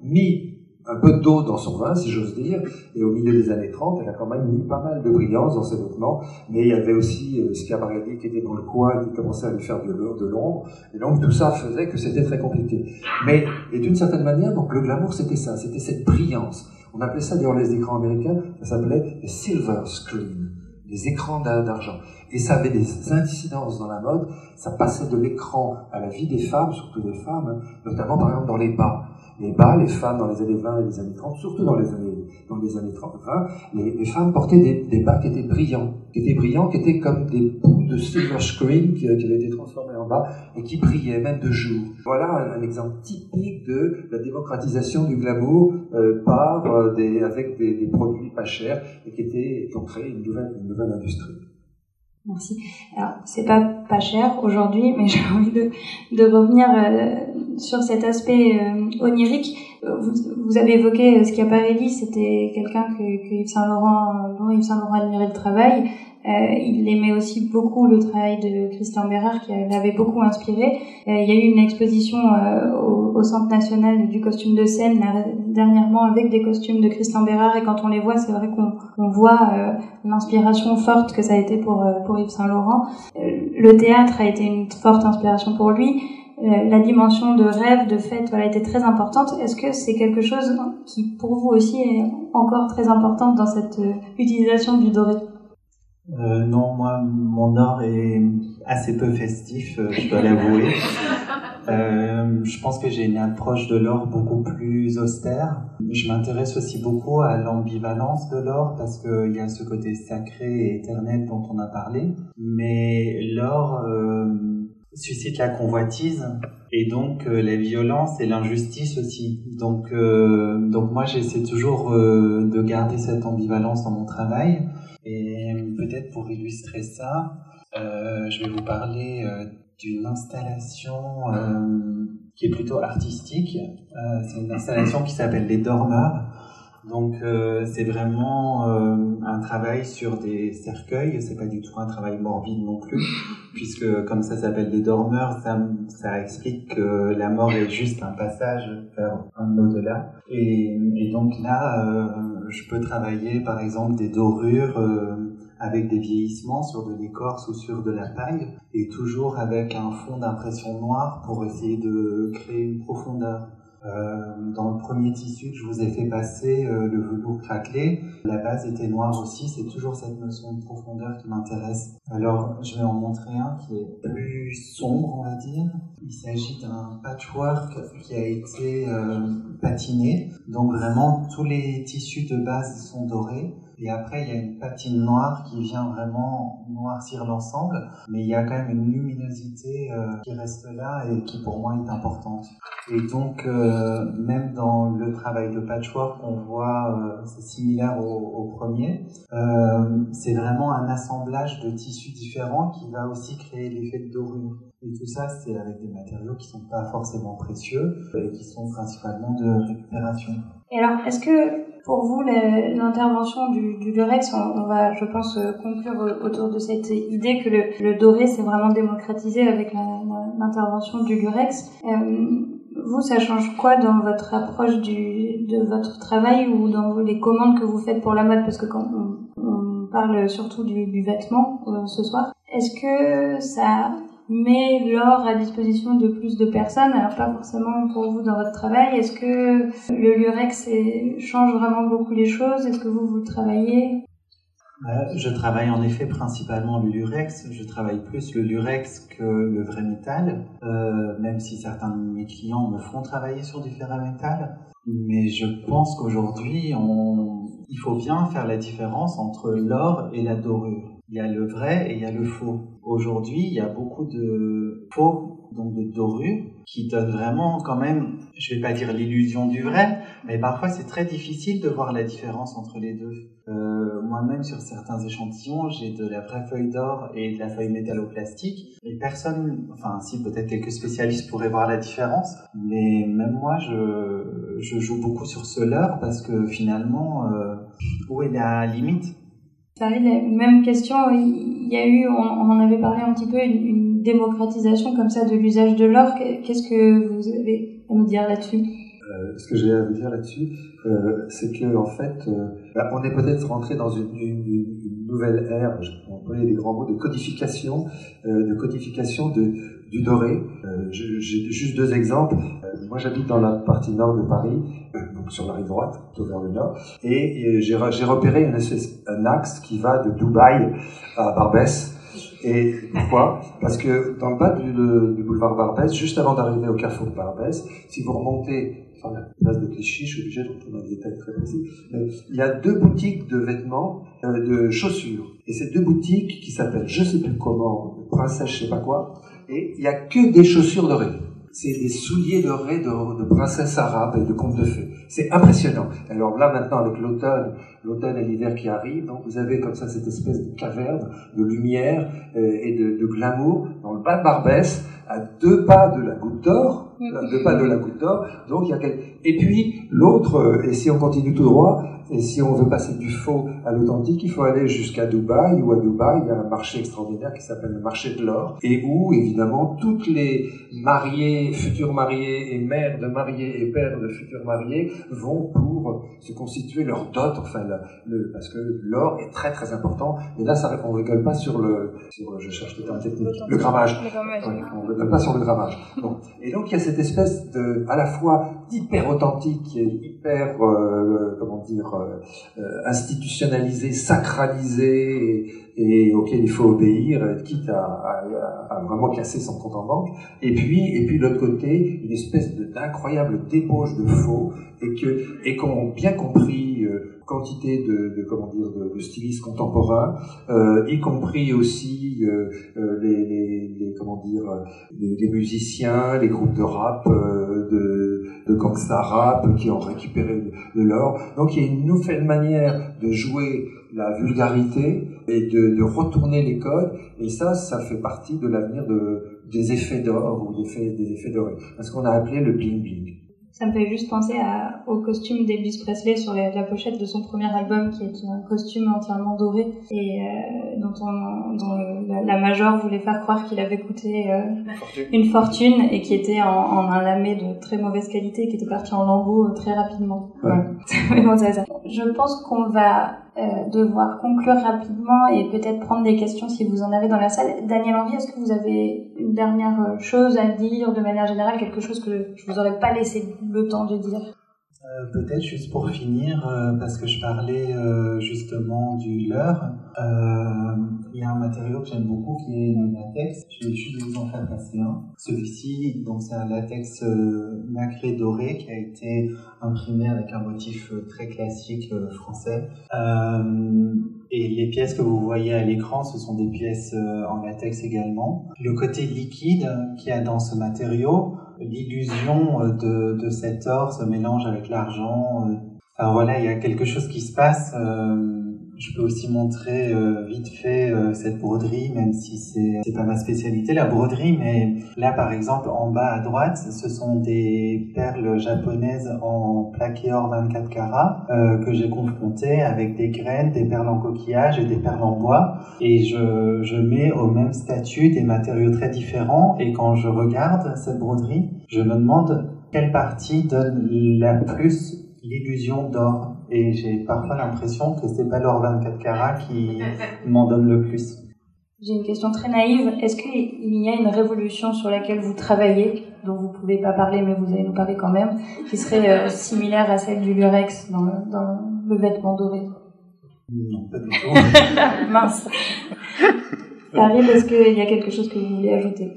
mis un peu d'eau dans son vin, si j'ose dire. Et au milieu des années 30, elle a quand même mis pas mal de brillance dans ses vêtements. Mais il y avait aussi euh, Schiaparelli qui était dans le coin, qui commençait à lui faire de l'ombre. Et donc tout ça faisait que c'était très compliqué. Mais, et d'une certaine manière, donc le glamour, c'était ça. C'était cette brillance. On appelait ça dans les écrans américains, ça s'appelait silver screen, les écrans d'argent. Et ça avait des incidences dans la mode, ça passait de l'écran à la vie des femmes, surtout des femmes, notamment par exemple dans les bas les bas, les femmes dans les années 20 et les années 30, surtout dans les années, dans les années 30, 20, les, femmes portaient des, des, bas qui étaient brillants, qui étaient brillants, qui étaient comme des bouts de silver screen qui, qui avaient été transformés en bas et qui brillaient même de jour. Voilà un, un exemple typique de la démocratisation du glamour euh, par euh, des, avec des, des, produits pas chers et qui étaient, qui ont créé une nouvelle, une nouvelle industrie. Merci. Alors, c'est pas pas cher aujourd'hui, mais j'ai envie de, de revenir euh, sur cet aspect euh, onirique. Vous, vous, avez évoqué euh, Schiaparelli, c'était quelqu'un que, que Yves Saint Laurent, dont Yves Saint Laurent admirait le travail. Euh, il aimait aussi beaucoup le travail de Christian Bérard qui l'avait beaucoup inspiré. Euh, il y a eu une exposition euh, au, Centre national du costume de scène dernièrement avec des costumes de Christian Bérard et quand on les voit, c'est vrai qu'on on voit l'inspiration forte que ça a été pour, Yves Saint Laurent. le théâtre a été une forte inspiration pour lui la dimension de rêve, de fête, voilà, était très importante. Est-ce que c'est quelque chose qui, pour vous aussi, est encore très importante dans cette utilisation du doré? Euh, non, moi, mon or est assez peu festif, euh, je dois l'avouer. Euh, je pense que j'ai une approche de l'or beaucoup plus austère. Je m'intéresse aussi beaucoup à l'ambivalence de l'or parce qu'il y a ce côté sacré et éternel dont on a parlé. Mais l'or euh, suscite la convoitise et donc euh, la violence et l'injustice aussi. Donc, donc moi, j'essaie toujours de garder cette ambivalence dans mon travail. Peut-être pour illustrer ça, euh, je vais vous parler euh, d'une installation euh, qui est plutôt artistique. C'est une installation qui s'appelle Les Dormeurs. Donc c'est vraiment un travail sur des cercueils. C'est pas du tout un travail morbide non plus, puisque comme ça s'appelle Les Dormeurs, ça, explique que la mort est juste un passage vers un au-delà. Et, donc là je peux travailler par exemple des dorures avec des vieillissements sur de l'écorce ou sur de la paille et toujours avec un fond d'impression noire pour essayer de créer une profondeur. Euh, dans le premier tissu que je vous ai fait passer, euh, le velours craquelé, la base était noire aussi, c'est toujours cette notion de profondeur qui m'intéresse. Alors je vais en montrer un qui est plus sombre, on va dire. Il s'agit d'un patchwork qui a été euh, patiné, donc vraiment tous les tissus de base sont dorés Et après, il y a une patine noire qui vient vraiment noircir l'ensemble, mais il y a quand même une luminosité euh, qui reste là et qui pour moi est importante. Et donc, euh, même dans le travail de patchwork, on voit, euh, c'est similaire au, premier, c'est vraiment un assemblage de tissus différents qui va aussi créer l'effet de dorure. Et tout ça, c'est avec des matériaux qui sont pas forcément précieux et qui sont principalement de récupération. Et alors, est-ce que pour vous, l'intervention du, du Lurex, on, va, je pense, euh, conclure autour de cette idée que le, le doré s'est vraiment démocratisé avec l'intervention du Lurex. Euh, vous, ça change quoi dans votre approche du, de votre travail ou dans les commandes que vous faites pour la mode? Parce que quand on, on parle surtout du, du vêtement euh, ce soir, est-ce que ça met l'or à disposition de plus de personnes. Alors pas forcément pour vous dans votre travail. Est-ce que le lurex change vraiment beaucoup les choses? Est-ce que vous vous travaillez? Euh, je travaille en effet principalement le lurex. Je travaille plus le lurex que le vrai métal, euh, même si certains de mes clients me font travailler sur du ferramétal. Mais je pense qu'aujourd'hui, on... il faut bien faire la différence entre l'or et la dorure. Il y a le vrai et il y a le faux. Aujourd'hui, il y a beaucoup de faux, donc de dorures, qui donnent vraiment quand même, je vais pas dire l'illusion du vrai, mais parfois c'est très difficile de voir la différence entre les deux. Euh, Moi-même, sur certains échantillons, j'ai de la vraie feuille d'or et de la feuille métalloplastique, et personne, enfin si peut-être quelques spécialistes pourraient voir la différence, mais même moi, je, je joue beaucoup sur ce leurre parce que finalement, euh, où est la limite? Même question. Il y a eu, on, en avait parlé un petit peu, une, démocratisation comme ça de l'usage de l'or. Qu'est-ce que vous avez à nous dire là-dessus? Euh, Ce que j'ai à vous dire là-dessus, euh, c'est que en fait, euh, bah, on est peut-être rentré dans une nouvelle ère. On connaît des grands mots de codification, euh, de codification de, du doré. Euh, j'ai juste deux exemples. Euh, moi, j'habite dans la partie nord de Paris, donc sur la rive droite, plutôt vers le nord, et, j'ai repéré un axe qui va de Dubaï à Barbès. Et pourquoi? Parce que dans le bas du, du boulevard Barbès, juste avant d'arriver au carrefour de Barbès, si vous remontez il y a deux boutiques de vêtements, euh, de chaussures. Et ces deux boutiques qui s'appellent, je sais plus comment, Princesse, je sais pas quoi, et il y a que des chaussures dorées. C'est des souliers dorés de, de princesses arabes et de contes de fées. C'est impressionnant. Alors là, maintenant, avec l'automne, l'automne et l'hiver qui arrivent, donc vous avez comme ça cette espèce de caverne de lumière euh, et de, de, glamour dans le bas de Barbès, à deux pas de la goutte d'or, deux pas de la goutte d'or. Donc il y a. Et puis l'autre, euh, et si on continue tout droit, et si on veut passer du faux à l'authentique, il faut aller jusqu'à Dubaï, où à Dubaï, il y a un marché extraordinaire qui s'appelle le marché de l'or, et où, évidemment, toutes les mariées, futures mariées et mères de mariés et pères de futurs mariés vont pour se constituer leur dot, enfin, le, parce que l'or est très très important, et là, ça, on rigole pas sur le, sur, je cherche le terme technique, le grammage. Le grammage. Ouais, on rigole pas sur le grammage. Bon. Et donc, il y a cette espèce de, à la fois hyper authentique et hyper, euh, comment dire, euh, institutionnalisé, sacralisé et, auquel il faut obéir, quitte à, vraiment casser son compte en banque. Et puis, et puis de l'autre côté, une espèce d'incroyable débauche de faux et que et bien compris euh, quantité de, de, comment dire de, de stylistes contemporains, euh, y compris aussi euh, euh les, les, les, comment dire les, les, musiciens, les groupes de rap, euh, de, de gangsta rap qui ont récupéré de, l'or. Donc il y a une nouvelle manière de jouer la vulgarité et de, de retourner les codes. Et ça, ça fait partie de l'avenir de, des effets d'or ou des effets, des effets dorés. Ce qu'on a appelé le bling bling. Ça me fait juste penser à, au costume d'Elvis Presley sur la, la, pochette de son premier album, qui est un costume entièrement doré et euh, dont, on, dont la, la, major voulait faire croire qu'il avait coûté euh, une fortune et qui était en, en, un lamé de très mauvaise qualité qui était parti en lambeaux euh, très rapidement. Ouais. Ouais. ça. Je pense qu'on va euh, devoir conclure rapidement et peut-être prendre des questions si vous en avez dans la salle. Daniel Henry, est-ce que vous avez une dernière chose à dire de manière générale, quelque chose que je vous aurais pas laissé le temps de dire? Euh, Peut-être juste pour finir, euh, parce que je parlais euh, justement du leurre, il y a un matériau que j'aime beaucoup qui est le latex. Je vais juste vous en faire passer un. Celui-ci, donc c'est un latex nacré doré qui a été imprimé avec un motif très classique français. et les pièces que vous voyez à l'écran, ce sont des pièces en latex également. Le côté liquide qu'il y a dans ce matériau, l'illusion euh, de, de cet or se mélange avec l'argent. Euh. Enfin voilà, il y a quelque chose qui se passe. Euh, je peux aussi montrer euh, vite fait euh, cette broderie, même si c'est c'est pas ma spécialité la broderie, mais là par exemple en bas à droite, ce sont des perles japonaises en plaqué or 24 carats euh, que j'ai confrontées avec des graines, des perles en coquillage et des perles en bois, et je je mets au même statut des matériaux très différents. Et quand je regarde cette broderie, je me demande quelle partie donne la plus l'illusion d'or et j'ai parfois l'impression que c'est pas l'or 24 carats qui m'en donne le plus. J'ai une question très naïve. Est-ce qu'il y a une révolution sur laquelle vous travaillez, dont vous pouvez pas parler, mais vous allez nous parler quand même, qui serait euh, similaire à celle du lurex dans le, dans le vêtement doré? Non, pas du tout. Mince. Paris, est-ce qu'il y a quelque chose que vous voulez ajouter?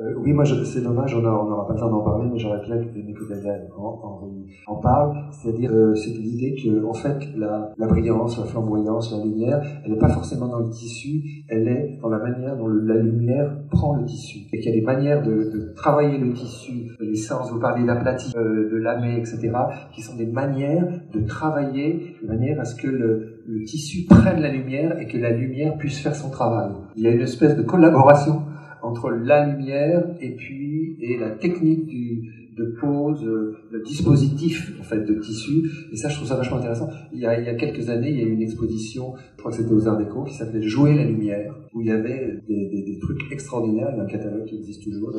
Euh, oui, moi, c'est dommage, on n'aura pas le temps d'en parler, mais j'aurais bien que Nicolas en, en, en parle. C'est-à-dire, euh, c'est l'idée que, en fait, la, la, brillance, la flamboyance, la lumière, elle n'est pas forcément dans le tissu, elle est dans la manière dont la lumière prend le tissu. Et qu'il y a des manières de, de travailler le tissu, l'essence, vous parlez d'aplati, euh, de lamé, etc., qui sont des manières de travailler de manière à ce que le, le tissu prenne la lumière et que la lumière puisse faire son travail. Il y a une espèce de collaboration entre la lumière et puis et la technique du, de pose, le dispositif en fait de tissu. Et ça, je trouve ça vachement intéressant. Il y a, il y a quelques années, il y a eu une exposition, je crois que c'était aux Arts Déco, qui s'appelait Jouer la lumière, où il y avait des, des, des trucs extraordinaires. Il y a un catalogue qui existe toujours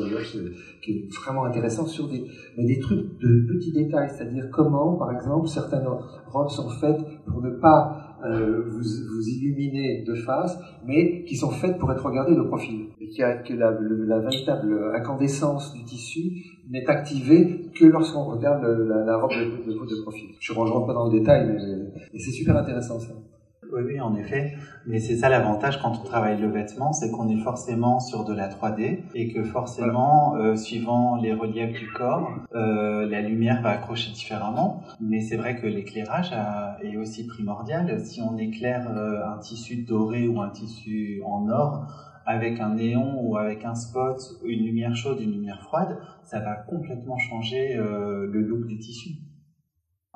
qui est vraiment intéressant sur des, mais des trucs de petits détails, c'est-à-dire comment, par exemple, certaines robes sont faites pour ne pas euh, vous, vous illuminer de face, mais qui sont faites pour être regardées de profil. Et qui a, que la, la véritable incandescence du tissu n'est activée que lorsqu'on regarde la, la, robe de, de, de, profil. Je ne rentre pas dans le détail, mais, mais c'est super intéressant ça. Oui, oui, en effet. Mais c'est ça l'avantage quand on travaille le vêtement, c'est qu'on est forcément sur de la 3D et que forcément, euh, suivant les reliefs du corps, euh, la lumière va accrocher différemment. Mais c'est vrai que l'éclairage est aussi primordial. Si on éclaire euh, un tissu doré ou un tissu en or, avec un néon ou avec un spot, une lumière chaude, une lumière froide, ça va complètement changer euh, le look du tissu.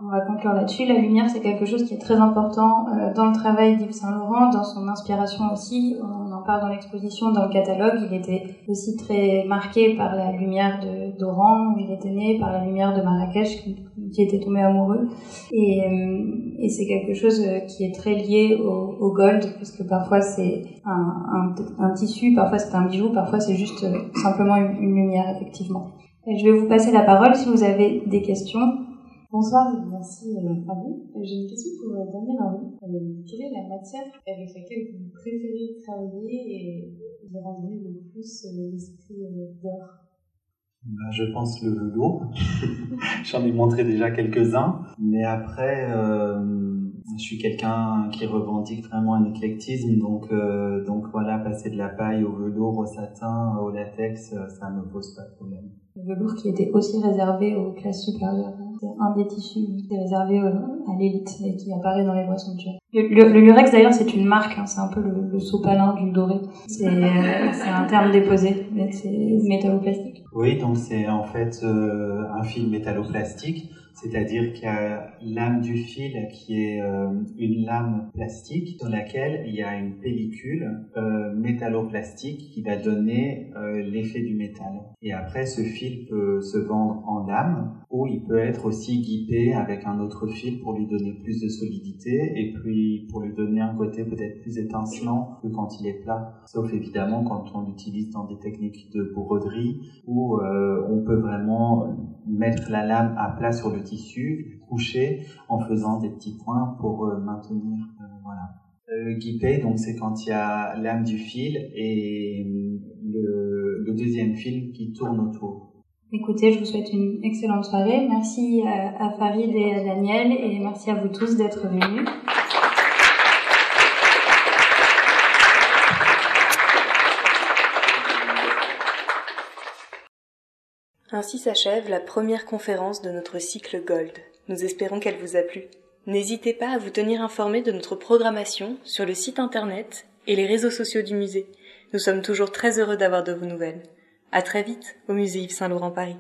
On va conclure là-dessus. La lumière, c'est quelque chose qui est très important euh, dans le travail d'Yves Saint Laurent, dans son inspiration aussi. Dans l'exposition, dans le catalogue. Il était aussi très marqué par la lumière d'Oran, où il était né, par la lumière de Marrakech, qui était tombé amoureux. Et, euh, c'est quelque chose euh, qui est très lié au, gold, parce que parfois c'est un, un, tissu, parfois c'est un bijou, parfois c'est juste simplement une, lumière, effectivement. Je vais vous passer la parole si vous avez des questions. Bonsoir et merci euh, à vous. Euh, j'ai une question pour euh, Daniel Henry. quelle est la matière avec laquelle vous préférez travailler et qui rendrait le plus l'esprit d'or? Bah, je pense le velours. J'en ai montré déjà quelques-uns, mais après, euh, je suis quelqu'un qui revendique vraiment un éclectisme, donc euh, donc voilà, passer de la paille au velours, au satin, au latex, ça me pose pas de problème. Le velours qui était aussi réservé aux classes supérieures un des tissus qui est réservé euh, à l'élite et qui apparaît dans les boissons de Le, le, lurex d'ailleurs c'est une marque, hein, c'est un peu le, le sopalin du doré. C'est euh, un terme déposé, c'est métalloplastique. Oui, donc c'est en fait euh, un fil métalloplastique c'est-à-dire qu'il y a l'âme du fil qui est euh, une lame plastique sur laquelle il y a une pellicule euh, métalloplastique qui va donner euh, l'effet du métal. Et après, ce fil peut se vendre en lame ou il peut être aussi guipé avec un autre fil pour lui donner plus de solidité et puis pour lui donner un côté peut-être plus étincelant que quand il est plat. Sauf évidemment quand on l'utilise dans des techniques de broderie où euh, on peut vraiment mettre la lame à plat sur le tissu, coucher en faisant des petits points pour euh, maintenir. Euh, voilà. Euh, guipé, donc c'est quand il y a l'âme du fil et le, le, deuxième fil qui tourne autour. Écoutez, je vous souhaite une excellente soirée. Merci à Farid et à Daniel et merci à vous tous d'être venus. Ainsi s'achève la première conférence de notre cycle Gold. Nous espérons qu'elle vous a plu. N'hésitez pas à vous tenir informé de notre programmation sur le site internet et les réseaux sociaux du musée. Nous sommes toujours très heureux d'avoir de vos nouvelles. À très vite au musée Yves Saint Laurent Paris.